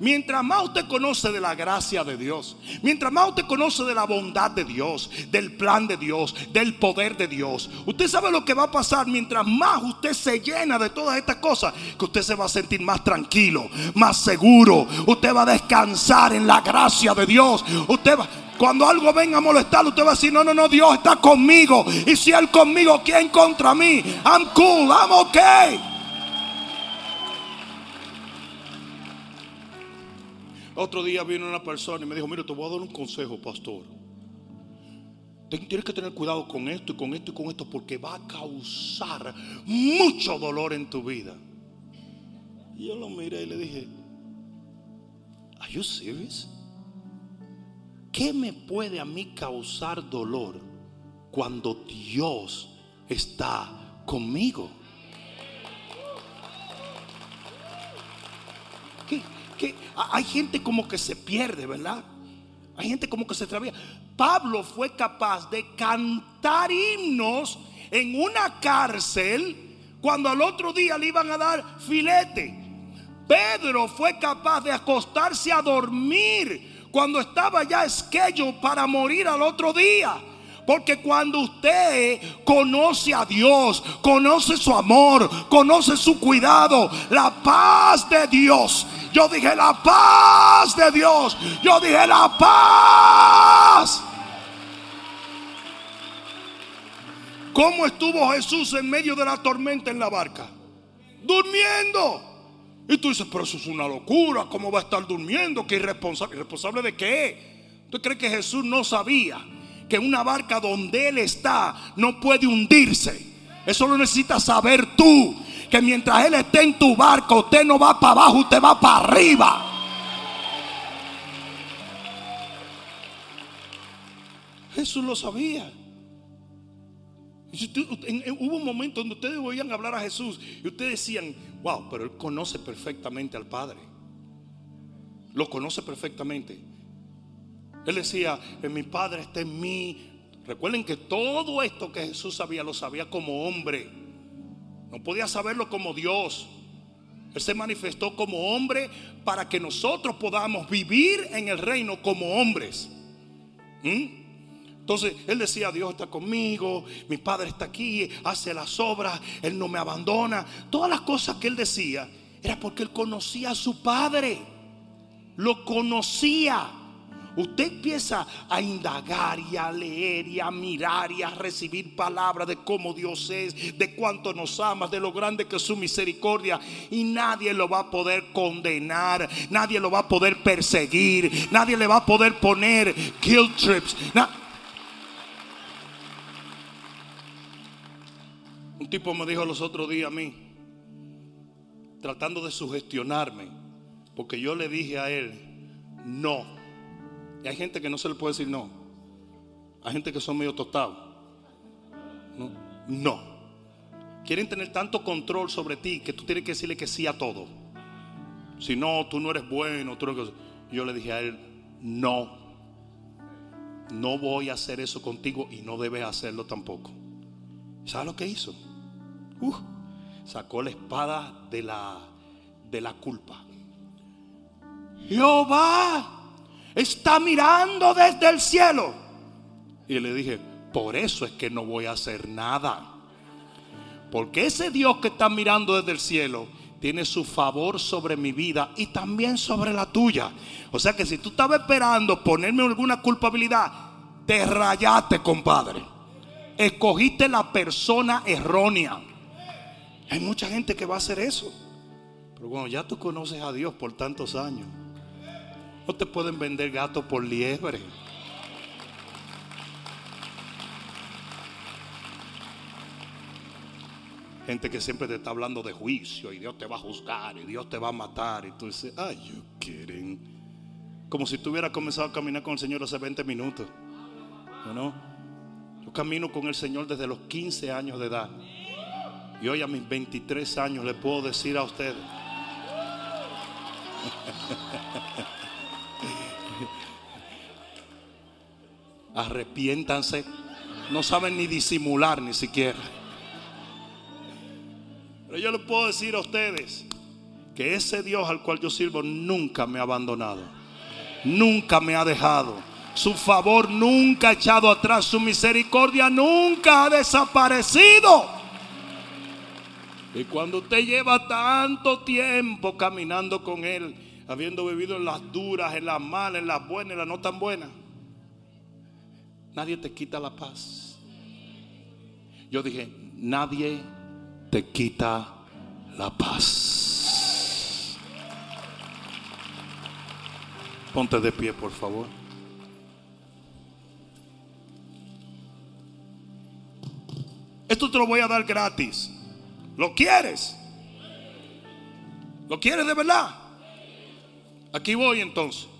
Mientras más usted conoce de la gracia de Dios, mientras más usted conoce de la bondad de Dios, del plan de Dios, del poder de Dios, usted sabe lo que va a pasar mientras más usted se llena de todas estas cosas, que usted se va a sentir más tranquilo, más seguro, usted va a descansar en la gracia de Dios, usted va... Cuando algo venga a molestarlo, usted va a decir, no, no, no, Dios está conmigo. Y si Él conmigo, ¿quién contra mí? I'm cool, I'm okay. Otro día vino una persona y me dijo, mira, te voy a dar un consejo, pastor. Tienes que tener cuidado con esto y con esto y con esto porque va a causar mucho dolor en tu vida. Y yo lo miré y le dije, ¿Are you serious? ¿Qué me puede a mí causar dolor cuando Dios está conmigo? Que hay gente como que se pierde, ¿verdad? Hay gente como que se extravía. Pablo fue capaz de cantar himnos en una cárcel cuando al otro día le iban a dar filete. Pedro fue capaz de acostarse a dormir cuando estaba ya esquello para morir al otro día. Porque cuando usted conoce a Dios, conoce su amor, conoce su cuidado, la paz de Dios yo dije la paz de Dios. Yo dije la paz. ¿Cómo estuvo Jesús en medio de la tormenta en la barca? Durmiendo. Y tú dices, pero eso es una locura. ¿Cómo va a estar durmiendo? ¿Qué irresponsable? ¿Irresponsable de qué? ¿Tú crees que Jesús no sabía que una barca donde Él está no puede hundirse? Eso lo necesitas saber tú que mientras Él esté en tu barco, usted no va para abajo, usted va para arriba. Jesús lo sabía. hubo un momento donde ustedes oían hablar a Jesús y ustedes decían, wow, pero Él conoce perfectamente al Padre. Lo conoce perfectamente. Él decía, mi Padre está en mí, Recuerden que todo esto que Jesús sabía lo sabía como hombre. No podía saberlo como Dios. Él se manifestó como hombre para que nosotros podamos vivir en el reino como hombres. ¿Mm? Entonces él decía, Dios está conmigo, mi padre está aquí, hace las obras, él no me abandona. Todas las cosas que él decía era porque él conocía a su padre. Lo conocía. Usted empieza a indagar y a leer y a mirar y a recibir palabras de cómo Dios es, de cuánto nos ama, de lo grande que es su misericordia. Y nadie lo va a poder condenar, nadie lo va a poder perseguir, nadie le va a poder poner guilt trips. Un tipo me dijo los otros días a mí, tratando de sugestionarme, porque yo le dije a él, no. Y hay gente que no se le puede decir no. Hay gente que son medio tostados. No. no. Quieren tener tanto control sobre ti que tú tienes que decirle que sí a todo. Si no, tú no eres bueno. Tú no... Yo le dije a él, no. No voy a hacer eso contigo y no debes hacerlo tampoco. ¿Sabes lo que hizo? Uh, sacó la espada de la, de la culpa. Jehová está mirando desde el cielo. Y le dije, por eso es que no voy a hacer nada. Porque ese Dios que está mirando desde el cielo tiene su favor sobre mi vida y también sobre la tuya. O sea que si tú estabas esperando ponerme alguna culpabilidad, te rayaste, compadre. Escogiste la persona errónea. Hay mucha gente que va a hacer eso. Pero bueno, ya tú conoces a Dios por tantos años. No te pueden vender gato por liebre. Gente que siempre te está hablando de juicio y Dios te va a juzgar y Dios te va a matar. Y tú dices, ay, you kidding. Como si tú hubieras comenzado a caminar con el Señor hace 20 minutos. ¿No? Yo camino con el Señor desde los 15 años de edad. Y hoy a mis 23 años le puedo decir a ustedes. Arrepiéntanse. No saben ni disimular ni siquiera. Pero yo le puedo decir a ustedes que ese Dios al cual yo sirvo nunca me ha abandonado. Nunca me ha dejado. Su favor nunca ha echado atrás. Su misericordia nunca ha desaparecido. Y cuando usted lleva tanto tiempo caminando con Él, habiendo vivido en las duras, en las malas, en las buenas, en las no tan buenas, nadie te quita la paz. Yo dije, nadie te quita la paz. Ponte de pie, por favor. Esto te lo voy a dar gratis. ¿Lo quieres? ¿Lo quieres de verdad? Aquí voy entonces.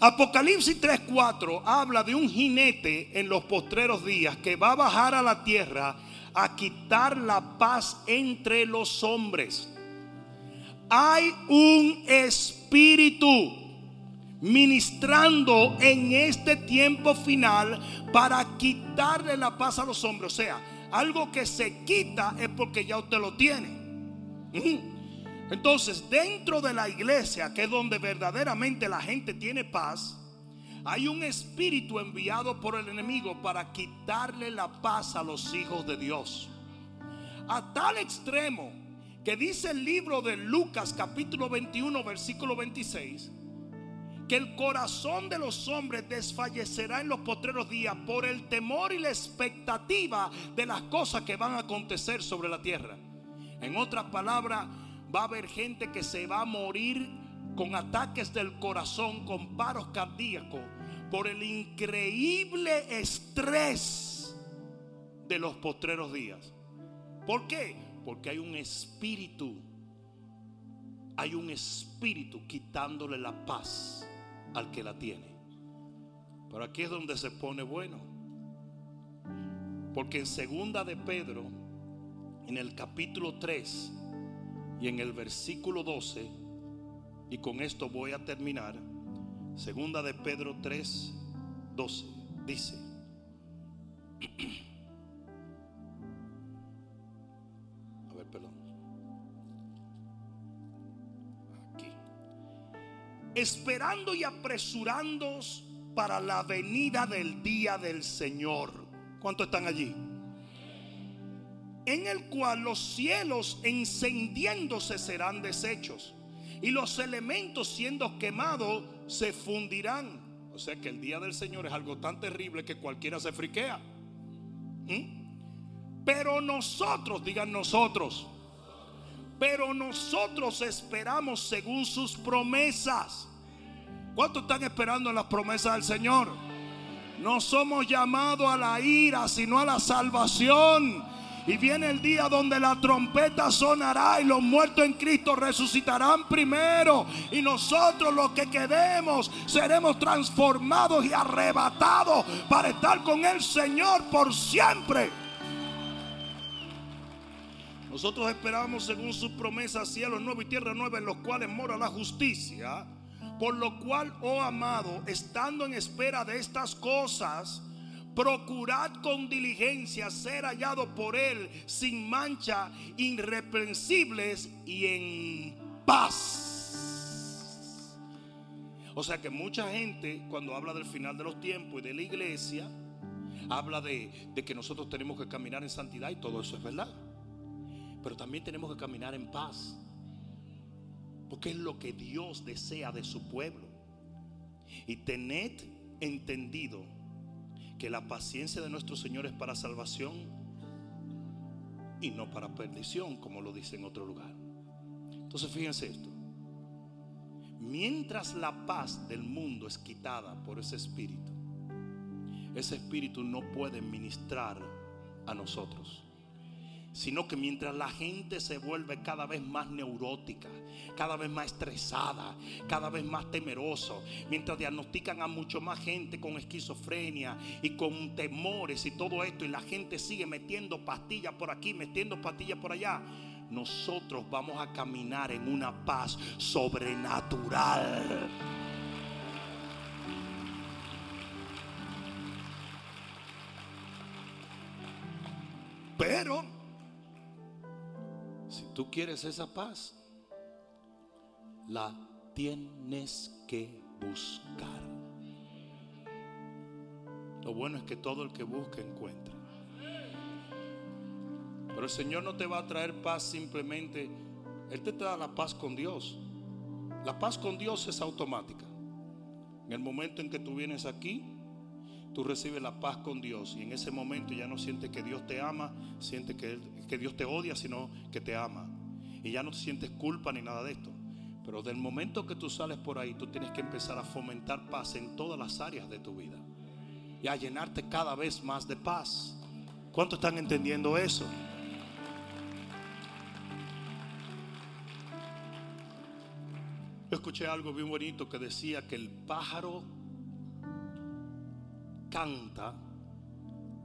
Apocalipsis 3:4 habla de un jinete en los postreros días que va a bajar a la tierra a quitar la paz entre los hombres. Hay un espíritu ministrando en este tiempo final para quitarle la paz a los hombres. O sea, algo que se quita es porque ya usted lo tiene. Entonces, dentro de la iglesia, que es donde verdaderamente la gente tiene paz, hay un espíritu enviado por el enemigo para quitarle la paz a los hijos de Dios. A tal extremo que dice el libro de Lucas capítulo 21 versículo 26, que el corazón de los hombres desfallecerá en los postreros días por el temor y la expectativa de las cosas que van a acontecer sobre la tierra. En otras palabras, va a haber gente que se va a morir con ataques del corazón, con paros cardíacos, por el increíble estrés de los postreros días. ¿Por qué? Porque hay un espíritu, hay un espíritu quitándole la paz al que la tiene. Pero aquí es donde se pone bueno. Porque en segunda de Pedro, en el capítulo 3, y en el versículo 12, y con esto voy a terminar, segunda de Pedro 3, 12, dice, a ver, perdón, aquí, esperando y apresurándoos para la venida del día del Señor. ¿Cuántos están allí? En el cual los cielos encendiéndose serán deshechos y los elementos siendo quemados se fundirán. O sea que el día del Señor es algo tan terrible que cualquiera se friquea. ¿Mm? Pero nosotros, digan nosotros, pero nosotros esperamos según sus promesas. ¿Cuántos están esperando las promesas del Señor? No somos llamados a la ira, sino a la salvación. Y viene el día donde la trompeta sonará y los muertos en Cristo resucitarán primero. Y nosotros los que quedemos seremos transformados y arrebatados para estar con el Señor por siempre. Nosotros esperamos según sus promesas cielos nuevos y tierra nueva en los cuales mora la justicia. Por lo cual, oh amado, estando en espera de estas cosas, procurad con diligencia ser hallado por Él sin mancha, irreprensibles y en paz. O sea que mucha gente cuando habla del final de los tiempos y de la iglesia, habla de, de que nosotros tenemos que caminar en santidad y todo eso es verdad. Pero también tenemos que caminar en paz. Porque es lo que Dios desea de su pueblo. Y tened entendido que la paciencia de nuestro Señor es para salvación y no para perdición, como lo dice en otro lugar. Entonces fíjense esto. Mientras la paz del mundo es quitada por ese espíritu, ese espíritu no puede ministrar a nosotros sino que mientras la gente se vuelve cada vez más neurótica, cada vez más estresada, cada vez más temeroso, mientras diagnostican a mucho más gente con esquizofrenia y con temores y todo esto, y la gente sigue metiendo pastillas por aquí, metiendo pastillas por allá, nosotros vamos a caminar en una paz sobrenatural. Pero tú quieres esa paz, la tienes que buscar. Lo bueno es que todo el que busca encuentra. Pero el Señor no te va a traer paz simplemente. Él te da la paz con Dios. La paz con Dios es automática. En el momento en que tú vienes aquí, tú recibes la paz con Dios y en ese momento ya no sientes que Dios te ama, sientes que, que Dios te odia, sino que te ama. Y ya no sientes culpa ni nada de esto. Pero del momento que tú sales por ahí, tú tienes que empezar a fomentar paz en todas las áreas de tu vida y a llenarte cada vez más de paz. ¿Cuántos están entendiendo eso? Yo escuché algo bien bonito que decía que el pájaro canta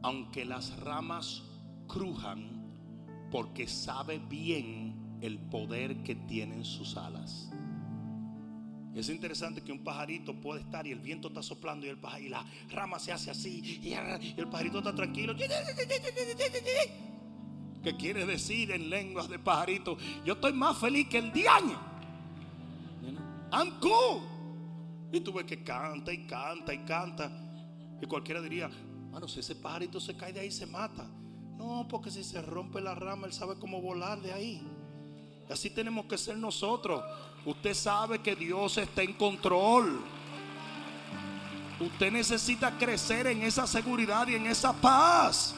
aunque las ramas crujan porque sabe bien el poder que tienen sus alas. Es interesante que un pajarito puede estar y el viento está soplando y, el y la rama se hace así y el pajarito está tranquilo. ¿Qué quiere decir en lenguas de pajarito? Yo estoy más feliz que el diaño. I'm cool. Y tú ves que canta y canta y canta. Y cualquiera diría, bueno, si ese pajarito se cae de ahí, se mata. No, porque si se rompe la rama, él sabe cómo volar de ahí. Y así tenemos que ser nosotros. Usted sabe que Dios está en control. Usted necesita crecer en esa seguridad y en esa paz.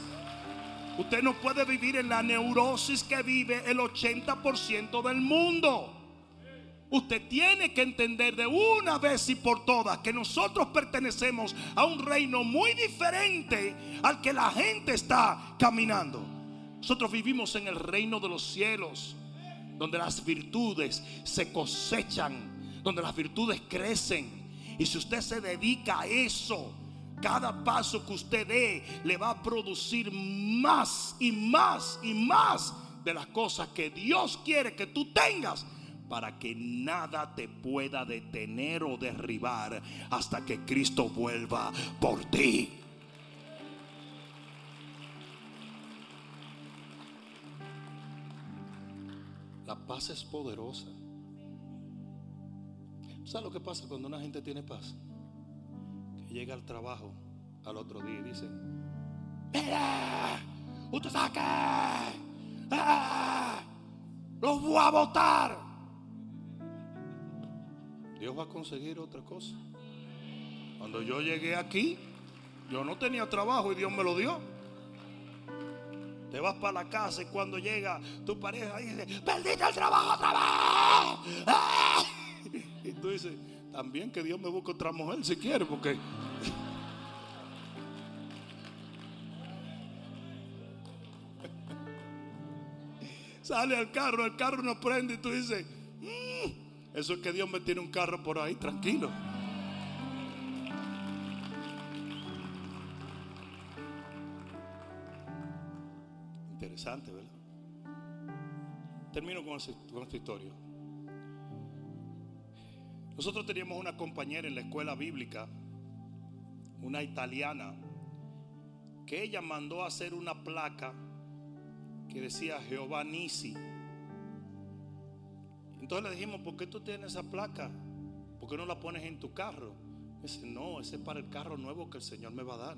Usted no puede vivir en la neurosis que vive el 80% del mundo. Usted tiene que entender de una vez y por todas que nosotros pertenecemos a un reino muy diferente al que la gente está caminando. Nosotros vivimos en el reino de los cielos, donde las virtudes se cosechan, donde las virtudes crecen. Y si usted se dedica a eso, cada paso que usted dé le va a producir más y más y más de las cosas que Dios quiere que tú tengas para que nada te pueda detener o derribar hasta que Cristo vuelva por ti. La paz es poderosa. ¿Sabes lo que pasa cuando una gente tiene paz? Que llega al trabajo al otro día y dice, usted sabe qué, ¡Ah! los voy a votar. Dios va a conseguir otra cosa. Cuando yo llegué aquí, yo no tenía trabajo y Dios me lo dio. Te vas para la casa y cuando llega tu pareja dice, perdiste el trabajo otra vez. ¡Ah! Y tú dices, también que Dios me busque otra mujer si quiere, porque... Sale al carro, el carro no prende y tú dices, "Mm, eso es que Dios me tiene un carro por ahí, tranquilo. Interesante, ¿verdad? Termino con, esta historia. Nosotros teníamos una compañera en la escuela bíblica, una italiana, que ella mandó a hacer una placa que decía Jehová Nisi. Entonces le dijimos, ¿por qué tú tienes esa placa? ¿Por qué no la pones en tu carro? Dice, no, ese es para el carro nuevo que el Señor me va a dar.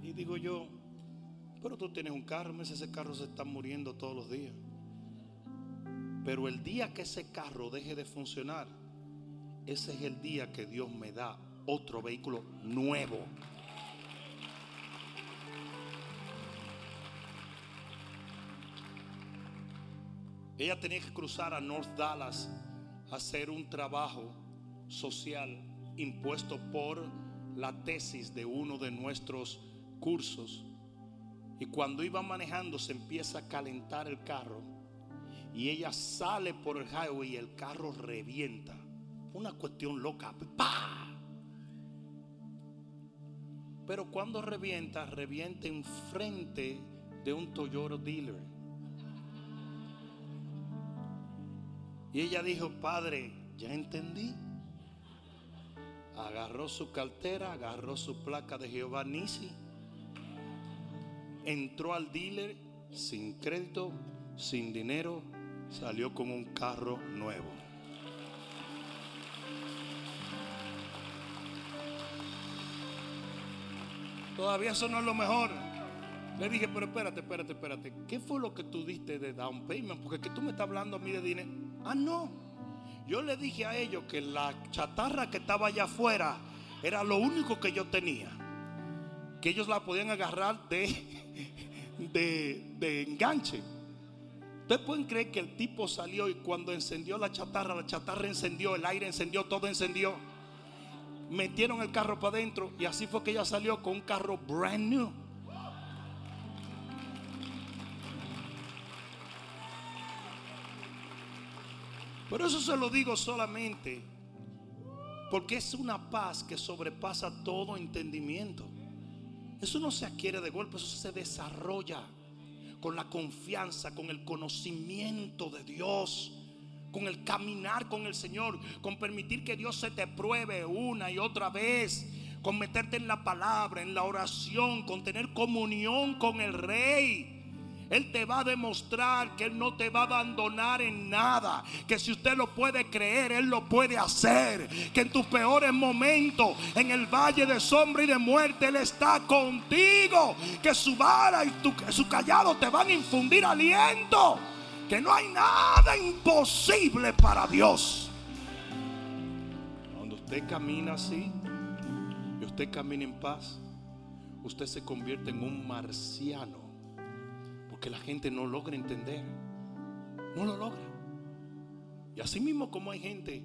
Y digo yo, pero tú tienes un carro, me dice, ese carro se está muriendo todos los días. Pero el día que ese carro deje de funcionar, ese es el día que Dios me da otro vehículo nuevo. Ella tenía que cruzar a North Dallas a hacer un trabajo social impuesto por la tesis de uno de nuestros cursos. Y cuando iba manejando se empieza a calentar el carro y ella sale por el highway y el carro revienta. Una cuestión loca. ¡Pah! Pero cuando revienta, revienta enfrente de un Toyota dealer. Y ella dijo, Padre, ya entendí. Agarró su cartera, agarró su placa de Jehová Nisi. Entró al dealer sin crédito, sin dinero, salió con un carro nuevo. Todavía eso no es lo mejor. Le dije, pero espérate, espérate, espérate. ¿Qué fue lo que tú diste de down payment? Porque que tú me estás hablando a mí de dinero. Ah, no. Yo le dije a ellos que la chatarra que estaba allá afuera era lo único que yo tenía. Que ellos la podían agarrar de, de, enganche. Ustedes pueden creer que el tipo salió y cuando encendió la chatarra, la chatarra encendió, el aire encendió, todo encendió. Metieron el carro para adentro y así fue que ella salió con un carro brand new. Pero eso se lo digo solamente porque es una paz que sobrepasa todo entendimiento. Eso no se adquiere de golpe, eso se desarrolla con la confianza, con el conocimiento de Dios, con el caminar con el Señor, con permitir que Dios se te pruebe una y otra vez, con meterte en la palabra, en la oración, con tener comunión con el Rey. Él te va a demostrar que Él no te va a abandonar en nada. Que si usted lo puede creer, Él lo puede hacer. Que en tus peores momentos, en el valle de sombra y de muerte, Él está contigo. Que su vara y su callado te van a infundir aliento. Que no hay nada imposible para Dios. Cuando usted camina así y usted camina en paz, usted se convierte en un marciano porque la gente no logra entender. No lo logra. Y así mismo como hay gente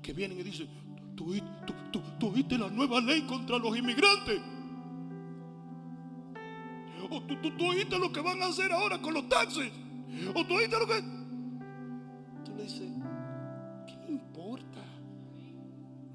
que vienen y dicen, tú, tú, tú, tú oíste la nueva ley contra los inmigrantes. O tú, tú, tú oíste lo que van a hacer ahora con los taxis. O tú oíste lo que... Tú le dices,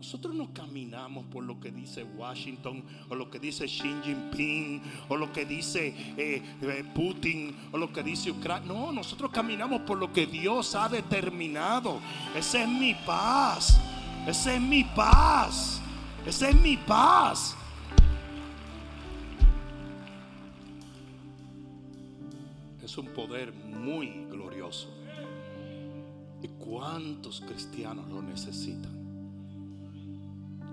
Nosotros no caminamos por lo que dice Washington o lo que dice Xi Jinping o lo que dice eh, eh, Putin o lo que dice Ucrania. No, nosotros caminamos por lo que Dios ha determinado. Esa es mi paz. Esa es mi paz. Esa es mi paz. Es un poder muy glorioso. Y ¿Y cuántos cristianos lo necesitan?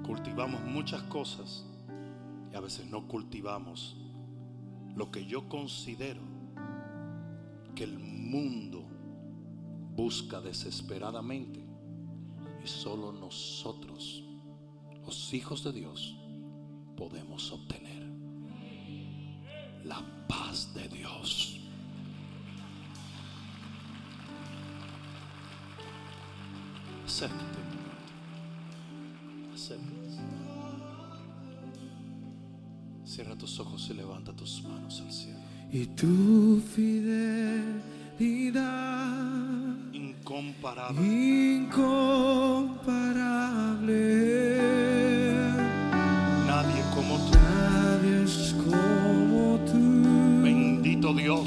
Cultivamos muchas cosas y a veces no cultivamos lo que yo considero que el mundo busca desesperadamente y solo nosotros, los hijos de Dios, podemos obtener la paz de Dios. Acércate Cierra tus ojos y levanta tus manos al cielo. y tu fidelidad Incomparable. incomparable. Nadie como tú. Nadie es como tú, Bendito Dios.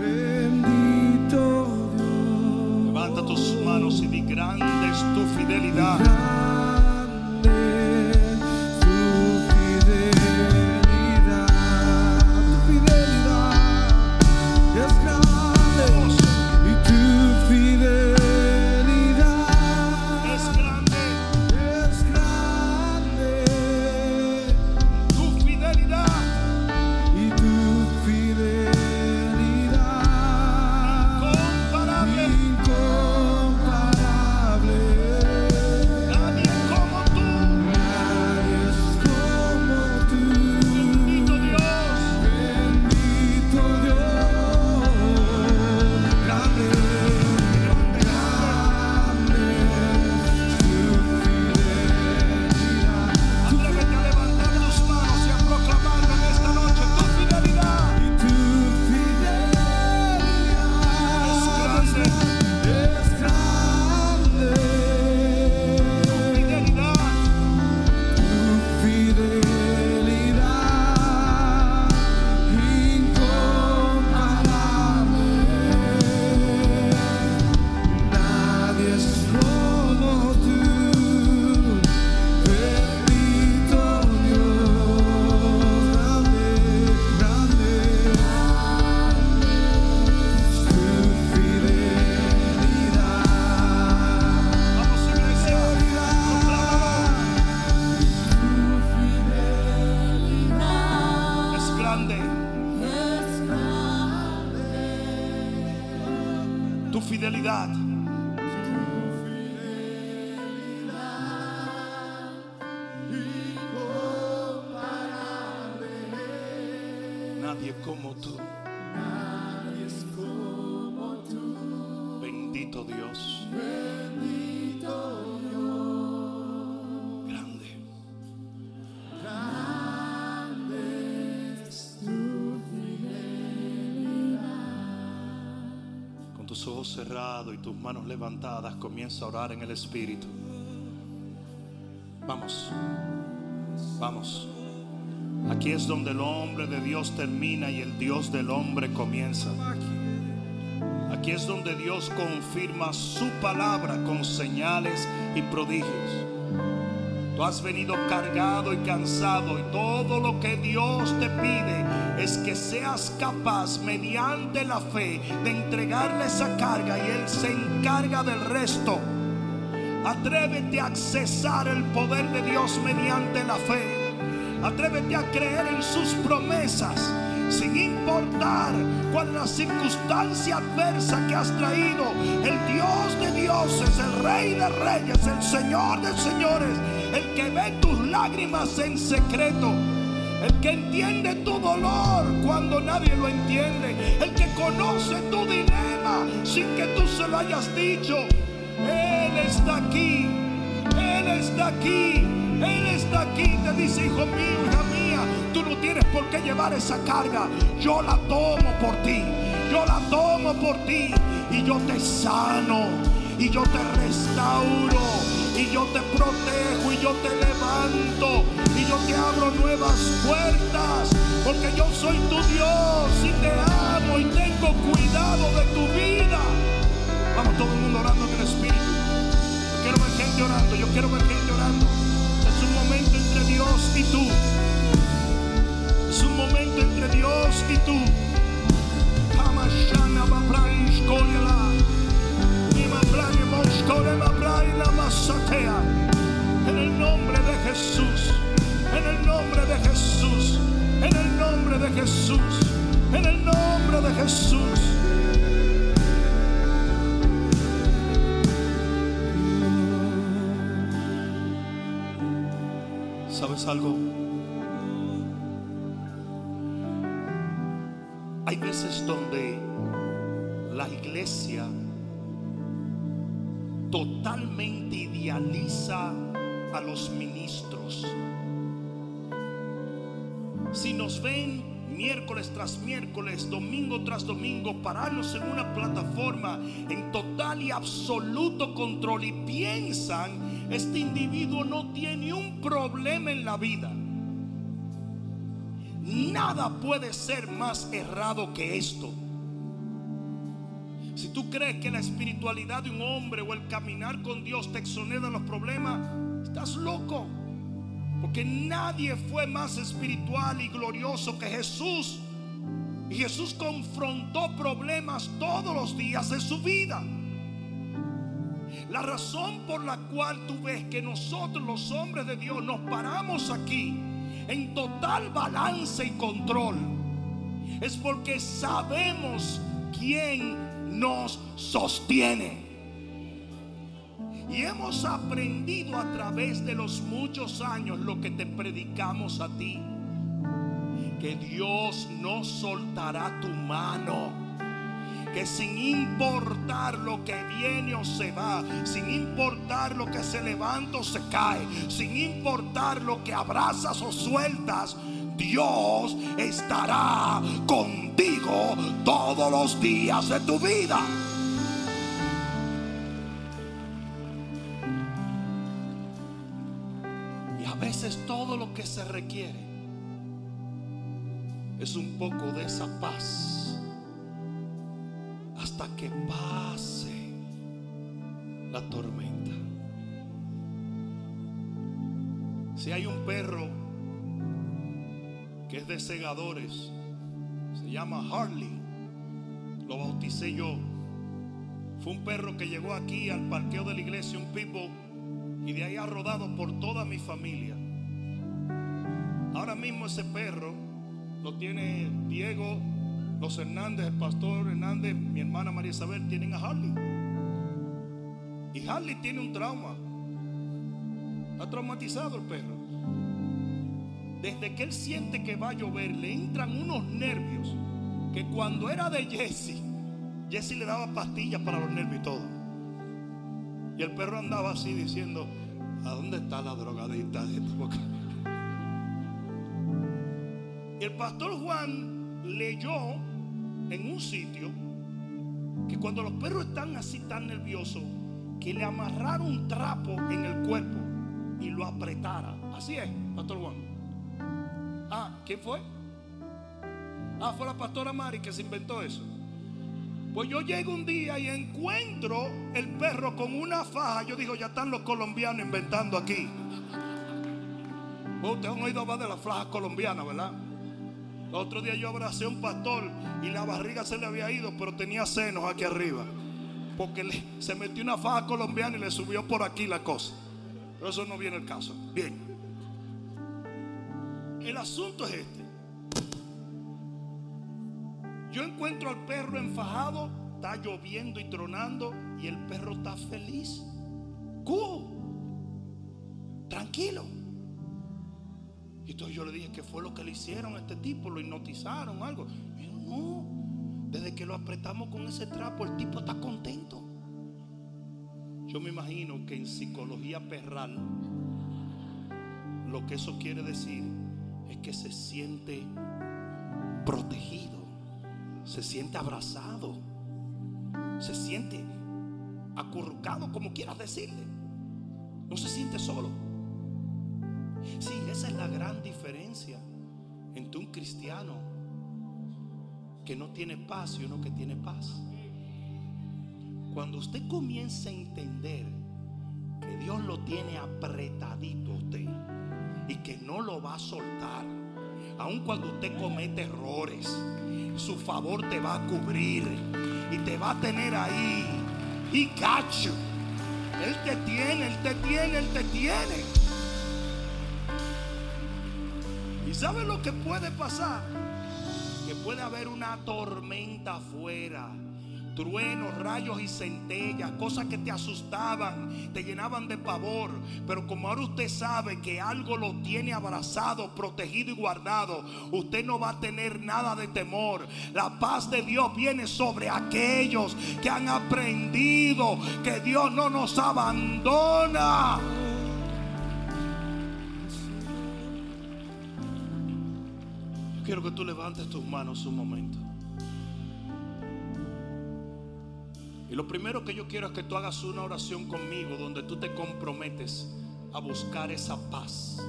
bendito Dios. Levanta tus manos y di grande es tu fidelidad. Nadie como tú. Bendito Dios. Grande. Con tus ojos cerrados y tus manos levantadas, comienza a orar en el Espíritu. Vamos, vamos. Aquí es donde el hombre de Dios termina y el Dios del hombre comienza. Aquí es donde Dios confirma su palabra con señales y prodigios. Tú has venido cargado y cansado y todo lo que Dios te pide es que seas capaz mediante la fe de entregarle esa carga y Él se encarga del resto. Atrévete a accesar el poder de Dios mediante la fe. Atrévete a creer en sus promesas sin importar cuál es la circunstancia adversa que has traído. El Dios de dioses, el Rey de reyes, el Señor de señores, el que ve tus lágrimas en secreto. El que entiende tu dolor cuando nadie lo entiende. El que conoce tu dilema sin que tú se lo hayas dicho. Él está aquí. Él está aquí. Él está aquí. Te dice, hijo mío, hija mía, tú no tienes por qué llevar esa carga. Yo la tomo por ti. Yo la tomo por ti. Y yo te sano. Y yo te restauro. Y yo te protejo. Y yo te levanto. Y yo te abro nuevas puertas. Porque yo soy tu Dios. Y te amo. Y tengo cuidado de tu vida. Vamos todo el mundo orando en el Espíritu. Yo quiero ver gente orando. Yo quiero ver gente orando. Dios y tú. Es un momento entre Dios y tú. En el nombre de Jesús. En el nombre de Jesús. En el nombre de Jesús. En el nombre de Jesús. Algo? Hay veces donde la iglesia totalmente idealiza a los ministros. Si nos ven miércoles tras miércoles, domingo tras domingo, pararnos en una plataforma en total y absoluto control y piensan, este individuo no tiene un problema en la vida. Nada puede ser más errado que esto. Si tú crees que la espiritualidad de un hombre o el caminar con Dios te exonera los problemas, estás loco. Porque nadie fue más espiritual y glorioso que Jesús. Y Jesús confrontó problemas todos los días de su vida. La razón por la cual tú ves que nosotros los hombres de Dios nos paramos aquí en total balance y control es porque sabemos quién nos sostiene. Y hemos aprendido a través de los muchos años lo que te predicamos a ti. Que Dios no soltará tu mano. Que sin importar lo que viene o se va, sin importar lo que se levanta o se cae, sin importar lo que abrazas o sueltas, Dios estará contigo todos los días de tu vida. Y a veces todo lo que se requiere es un poco de esa paz hasta que pase la tormenta. Si hay un perro que es de segadores, se llama Harley, lo bauticé yo. Fue un perro que llegó aquí al parqueo de la iglesia, un pitbull, y de ahí ha rodado por toda mi familia. Ahora mismo ese perro lo tiene Diego, los Hernández, el pastor Hernández, mi hermana María Isabel, tienen a Harley. Y Harley tiene un trauma. Está traumatizado el perro. Desde que él siente que va a llover, le entran unos nervios que cuando era de Jesse, Jesse le daba pastillas para los nervios y todo. Y el perro andaba así diciendo, ¿a dónde está la drogadita de esta boca? El pastor Juan leyó en un sitio que cuando los perros están así tan nerviosos, que le amarrara un trapo en el cuerpo y lo apretara. Así es, pastor Juan. Ah, ¿quién fue? Ah, fue la pastora Mari que se inventó eso. Pues yo llego un día y encuentro el perro con una faja. Yo digo, ya están los colombianos inventando aquí. Oh, Ustedes han oído hablar de la faja colombiana, ¿verdad? Otro día yo abracé a un pastor y la barriga se le había ido, pero tenía senos aquí arriba. Porque se metió una faja colombiana y le subió por aquí la cosa. Pero eso no viene el caso. Bien. El asunto es este. Yo encuentro al perro enfajado, está lloviendo y tronando y el perro está feliz. Cool. Tranquilo. Y entonces yo le dije que fue lo que le hicieron a este tipo, lo hipnotizaron, algo. No, desde que lo apretamos con ese trapo, el tipo está contento. Yo me imagino que en psicología perral, lo que eso quiere decir es que se siente protegido, se siente abrazado, se siente acurrucado, como quieras decirle. No se siente solo. Sí, esa es la gran diferencia entre un cristiano que no tiene paz y uno que tiene paz. Cuando usted comienza a entender que Dios lo tiene apretadito a usted y que no lo va a soltar, aun cuando usted comete errores, su favor te va a cubrir y te va a tener ahí. Got you. Él te tiene, Él te tiene, Él te tiene. ¿Y sabes lo que puede pasar? Que puede haber una tormenta afuera. Truenos, rayos y centellas, cosas que te asustaban, te llenaban de pavor. Pero como ahora usted sabe que algo lo tiene abrazado, protegido y guardado, usted no va a tener nada de temor. La paz de Dios viene sobre aquellos que han aprendido que Dios no nos abandona. Quiero que tú levantes tus manos un momento. Y lo primero que yo quiero es que tú hagas una oración conmigo donde tú te comprometes a buscar esa paz.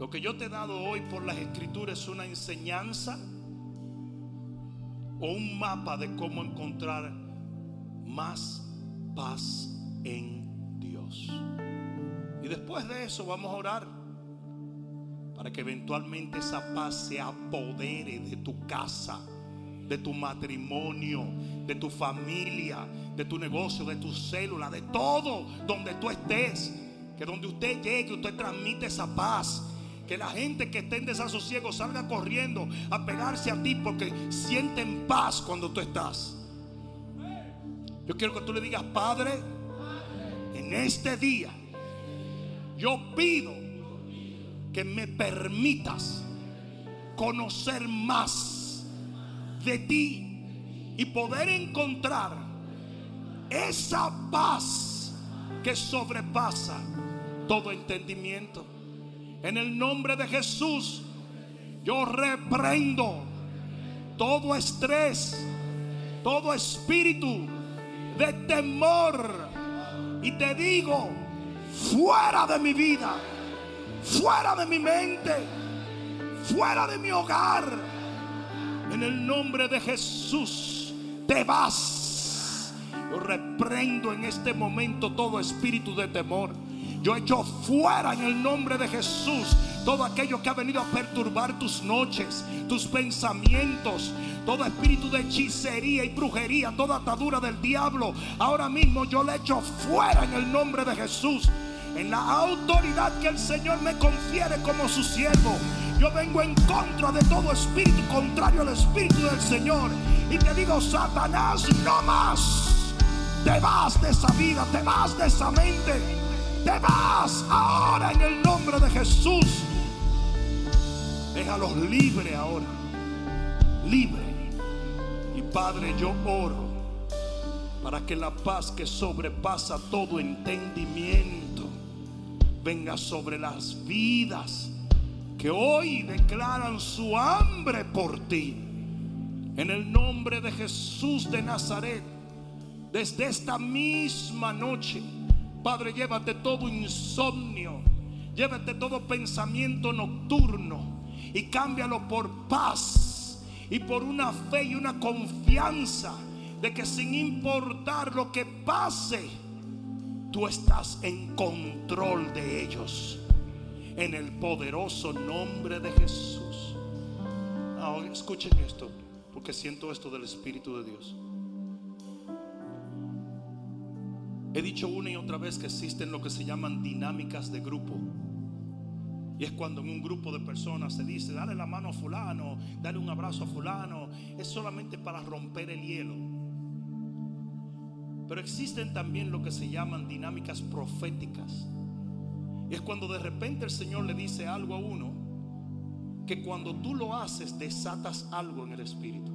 Lo que yo te he dado hoy por las escrituras es una enseñanza o un mapa de cómo encontrar más paz en Dios. Y después de eso vamos a orar para que eventualmente esa paz se apodere de tu casa, de tu matrimonio, de tu familia, de tu negocio, de tu célula, de todo donde tú estés. Que donde usted llegue, usted transmite esa paz. Que la gente que esté en desasosiego salga corriendo a pegarse a ti porque sienten paz cuando tú estás. Yo quiero que tú le digas, Padre, en este día, yo pido que me permitas conocer más de ti y poder encontrar esa paz que sobrepasa todo entendimiento. En el nombre de Jesús, yo reprendo todo estrés, todo espíritu de temor y te digo, fuera de mi vida fuera de mi mente, fuera de mi hogar. En el nombre de Jesús, te vas. Yo reprendo en este momento todo espíritu de temor. Yo echo fuera en el nombre de Jesús todo aquello que ha venido a perturbar tus noches, tus pensamientos, todo espíritu de hechicería y brujería, toda atadura del diablo. Ahora mismo yo le echo fuera en el nombre de Jesús en la autoridad que el Señor me confiere como su siervo. Yo vengo en contra de todo espíritu contrario al espíritu del Señor. Y te digo, Satanás, no más. Te vas de esa vida, te vas de esa mente. Te vas ahora en el nombre de Jesús. Déjalos libre ahora. Libre. Y Padre, yo oro para que la paz que sobrepasa todo entendimiento venga sobre las vidas que hoy declaran su hambre por ti. En el nombre de Jesús de Nazaret, desde esta misma noche, Padre, llévate todo insomnio, llévate todo pensamiento nocturno y cámbialo por paz y por una fe y una confianza de que sin importar lo que pase, tú estás en control de ellos. En el poderoso nombre de Jesús. Ahora escuchen esto, porque siento esto del Espíritu de Dios. He dicho una y otra vez que existen lo que se llaman dinámicas de grupo. Y es cuando en un grupo de personas se dice, dale la mano a fulano, dale un abrazo a fulano. Es solamente para romper el hielo. Pero existen también lo que se llaman dinámicas proféticas. Y es cuando de repente el Señor le dice algo a uno, que cuando tú lo haces desatas algo en el Espíritu.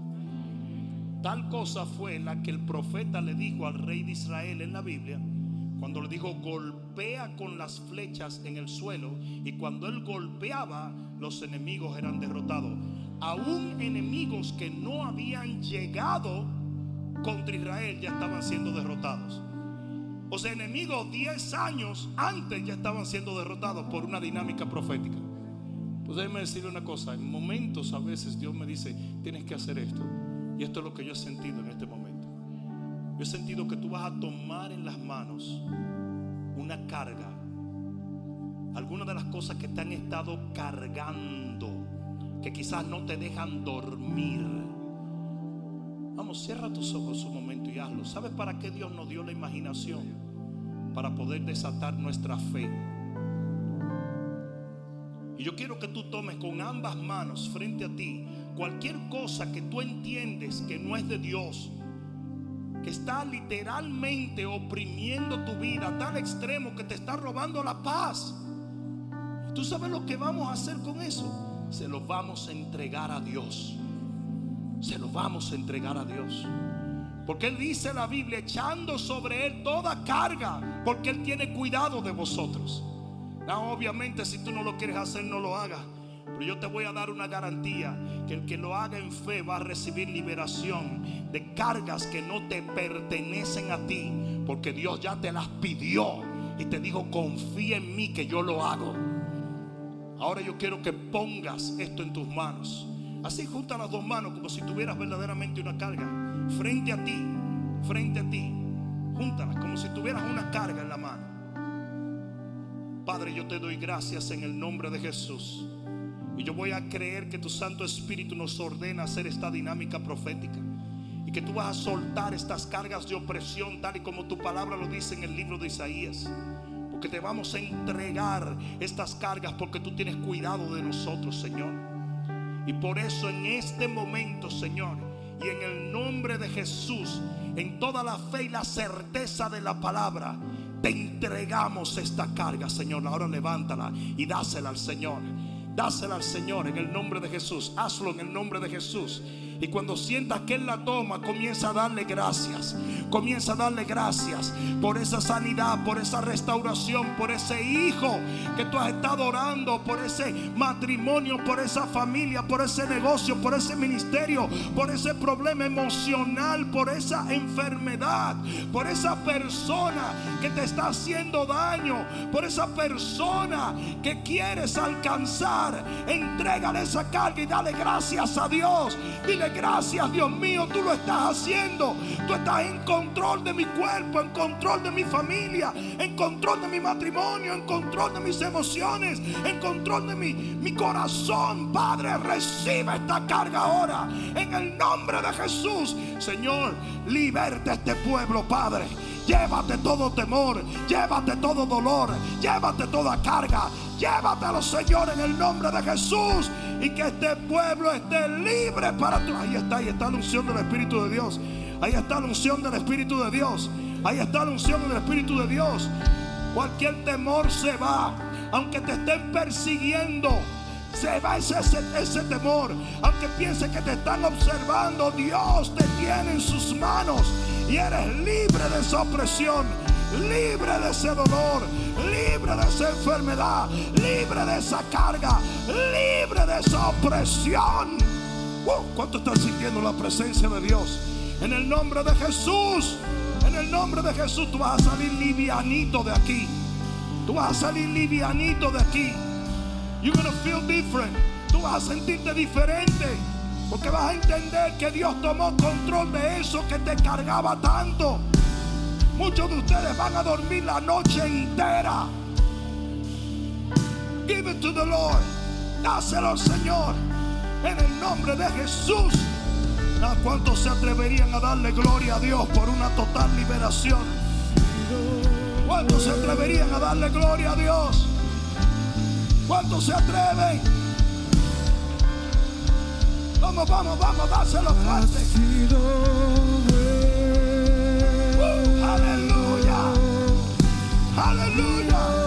Tal cosa fue la que el profeta le dijo al rey de Israel en la Biblia, cuando le dijo, golpea con las flechas en el suelo, y cuando él golpeaba, los enemigos eran derrotados. Aún enemigos que no habían llegado contra Israel ya estaban siendo derrotados. O sea, enemigos 10 años antes ya estaban siendo derrotados por una dinámica profética. Pues déjeme decirle una cosa, en momentos a veces Dios me dice, tienes que hacer esto. Y esto es lo que yo he sentido en este momento. Yo he sentido que tú vas a tomar en las manos una carga. Algunas de las cosas que te han estado cargando, que quizás no te dejan dormir. Vamos, cierra tus ojos un momento y hazlo. ¿Sabes para qué Dios nos dio la imaginación? para poder desatar nuestra fe. Y yo quiero que tú tomes con ambas manos frente a ti cualquier cosa que tú entiendes que no es de Dios, que está literalmente oprimiendo tu vida a tal extremo que te está robando la paz. ¿Y tú sabes lo que vamos a hacer con eso? Se lo vamos a entregar a Dios. Se lo vamos a entregar a Dios. Porque Él dice la Biblia, echando sobre Él toda carga, porque Él tiene cuidado de vosotros. Obviamente si tú no lo quieres hacer, no lo hagas. Pero yo te voy a dar una garantía que el que lo haga en fe va a recibir liberación de cargas que no te pertenecen a ti, porque Dios ya te las pidió y te dijo, confía en mí que yo lo hago. Ahora yo quiero que pongas esto en tus manos. Así junta las dos manos como si tuvieras verdaderamente una carga frente a ti, frente a ti. Júntalas como si tuvieras una carga en la mano. Padre, yo te doy gracias en el nombre de Jesús. Y yo voy a creer que tu Santo Espíritu nos ordena hacer esta dinámica profética. Y que tú vas a soltar estas cargas de opresión tal y como tu palabra lo dice en el libro de Isaías. Porque te vamos a entregar estas cargas porque tú tienes cuidado de nosotros, Señor. Y por eso en este momento, Señor, y en el nombre de Jesús, en toda la fe y la certeza de la palabra, te entregamos esta carga, Señor. Ahora levántala y dásela al Señor. Dásela al Señor en el nombre de Jesús. Hazlo en el nombre de Jesús. Y cuando sientas que Él la toma, comienza a darle gracias. Comienza a darle gracias por esa sanidad, por esa restauración, por ese hijo que tú has estado orando, por ese matrimonio, por esa familia, por ese negocio, por ese ministerio, por ese problema emocional, por esa enfermedad, por esa persona que te está haciendo daño, por esa persona que quieres alcanzar. Entrégale esa carga y dale gracias a Dios. Dile gracias, Dios mío, tú lo estás haciendo. Tú estás en control de mi cuerpo, en control de mi familia, en control de mi matrimonio, en control de mis emociones, en control de mi, mi corazón. Padre, recibe esta carga ahora. En el nombre de Jesús, Señor, liberte a este pueblo, Padre. Llévate todo temor, llévate todo dolor, llévate toda carga, llévatelo, Señor, en el nombre de Jesús. Y que este pueblo esté libre para tu. Ahí está, ahí está la unción del Espíritu de Dios. Ahí está la unción del Espíritu de Dios. Ahí está la unción del Espíritu de Dios. Cualquier temor se va, aunque te estén persiguiendo. Se va ese, ese, temor. Aunque piense que te están observando, Dios te tiene en sus manos. Y eres libre de esa opresión, libre de ese dolor, libre de esa enfermedad, libre de esa carga, libre de esa opresión. Uh, ¿Cuánto están sintiendo la presencia de Dios? En el nombre de Jesús, en el nombre de Jesús, tú vas a salir livianito de aquí. Tú vas a salir livianito de aquí. You're gonna feel different. Tú vas a sentirte diferente. Porque vas a entender que Dios tomó control de eso que te cargaba tanto. Muchos de ustedes van a dormir la noche entera. Give it to the Lord. Dáselo al Señor. En el nombre de Jesús. ¿A cuántos se atreverían a darle gloria a Dios por una total liberación? ¿Cuántos se atreverían a darle gloria a Dios? ¿Cuántos se atreven? Vamos, vamos, vamos, dáselo fuerte. Aleluya. Aleluya. Aleluya.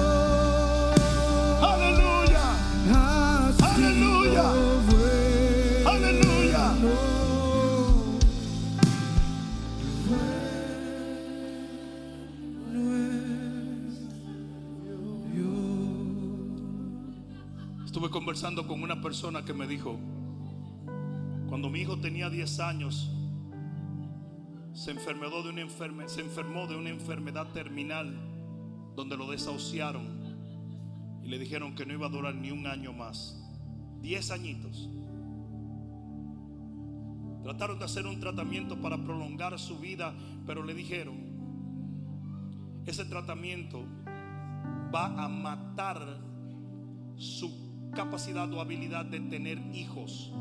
Conversando con una persona que me dijo, cuando mi hijo tenía 10 años, se enfermó de una, se enfermó de una enfermedad terminal donde lo desahuciaron y le dijeron que no iba a durar ni un año más. 10 añitos. Trataron de hacer un tratamiento para prolongar su vida, pero le dijeron, ese tratamiento va a matar su capacidad o habilidad de tener hijos.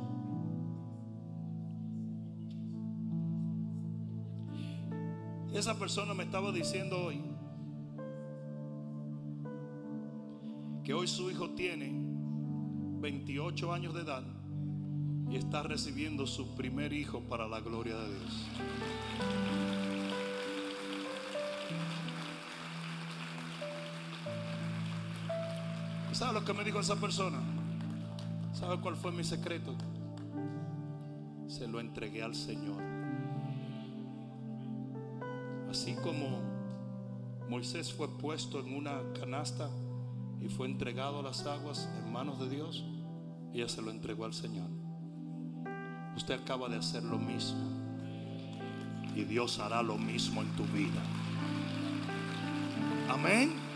Esa persona me estaba diciendo hoy que hoy su hijo tiene 28 años de edad y está recibiendo su primer hijo para la gloria de Dios. ¿Sabe lo que me dijo esa persona? ¿Sabe cuál fue mi secreto? Se lo entregué al Señor. Así como Moisés fue puesto en una canasta y fue entregado a las aguas en manos de Dios, ella se lo entregó al Señor. Usted acaba de hacer lo mismo y Dios hará lo mismo en tu vida. Amén.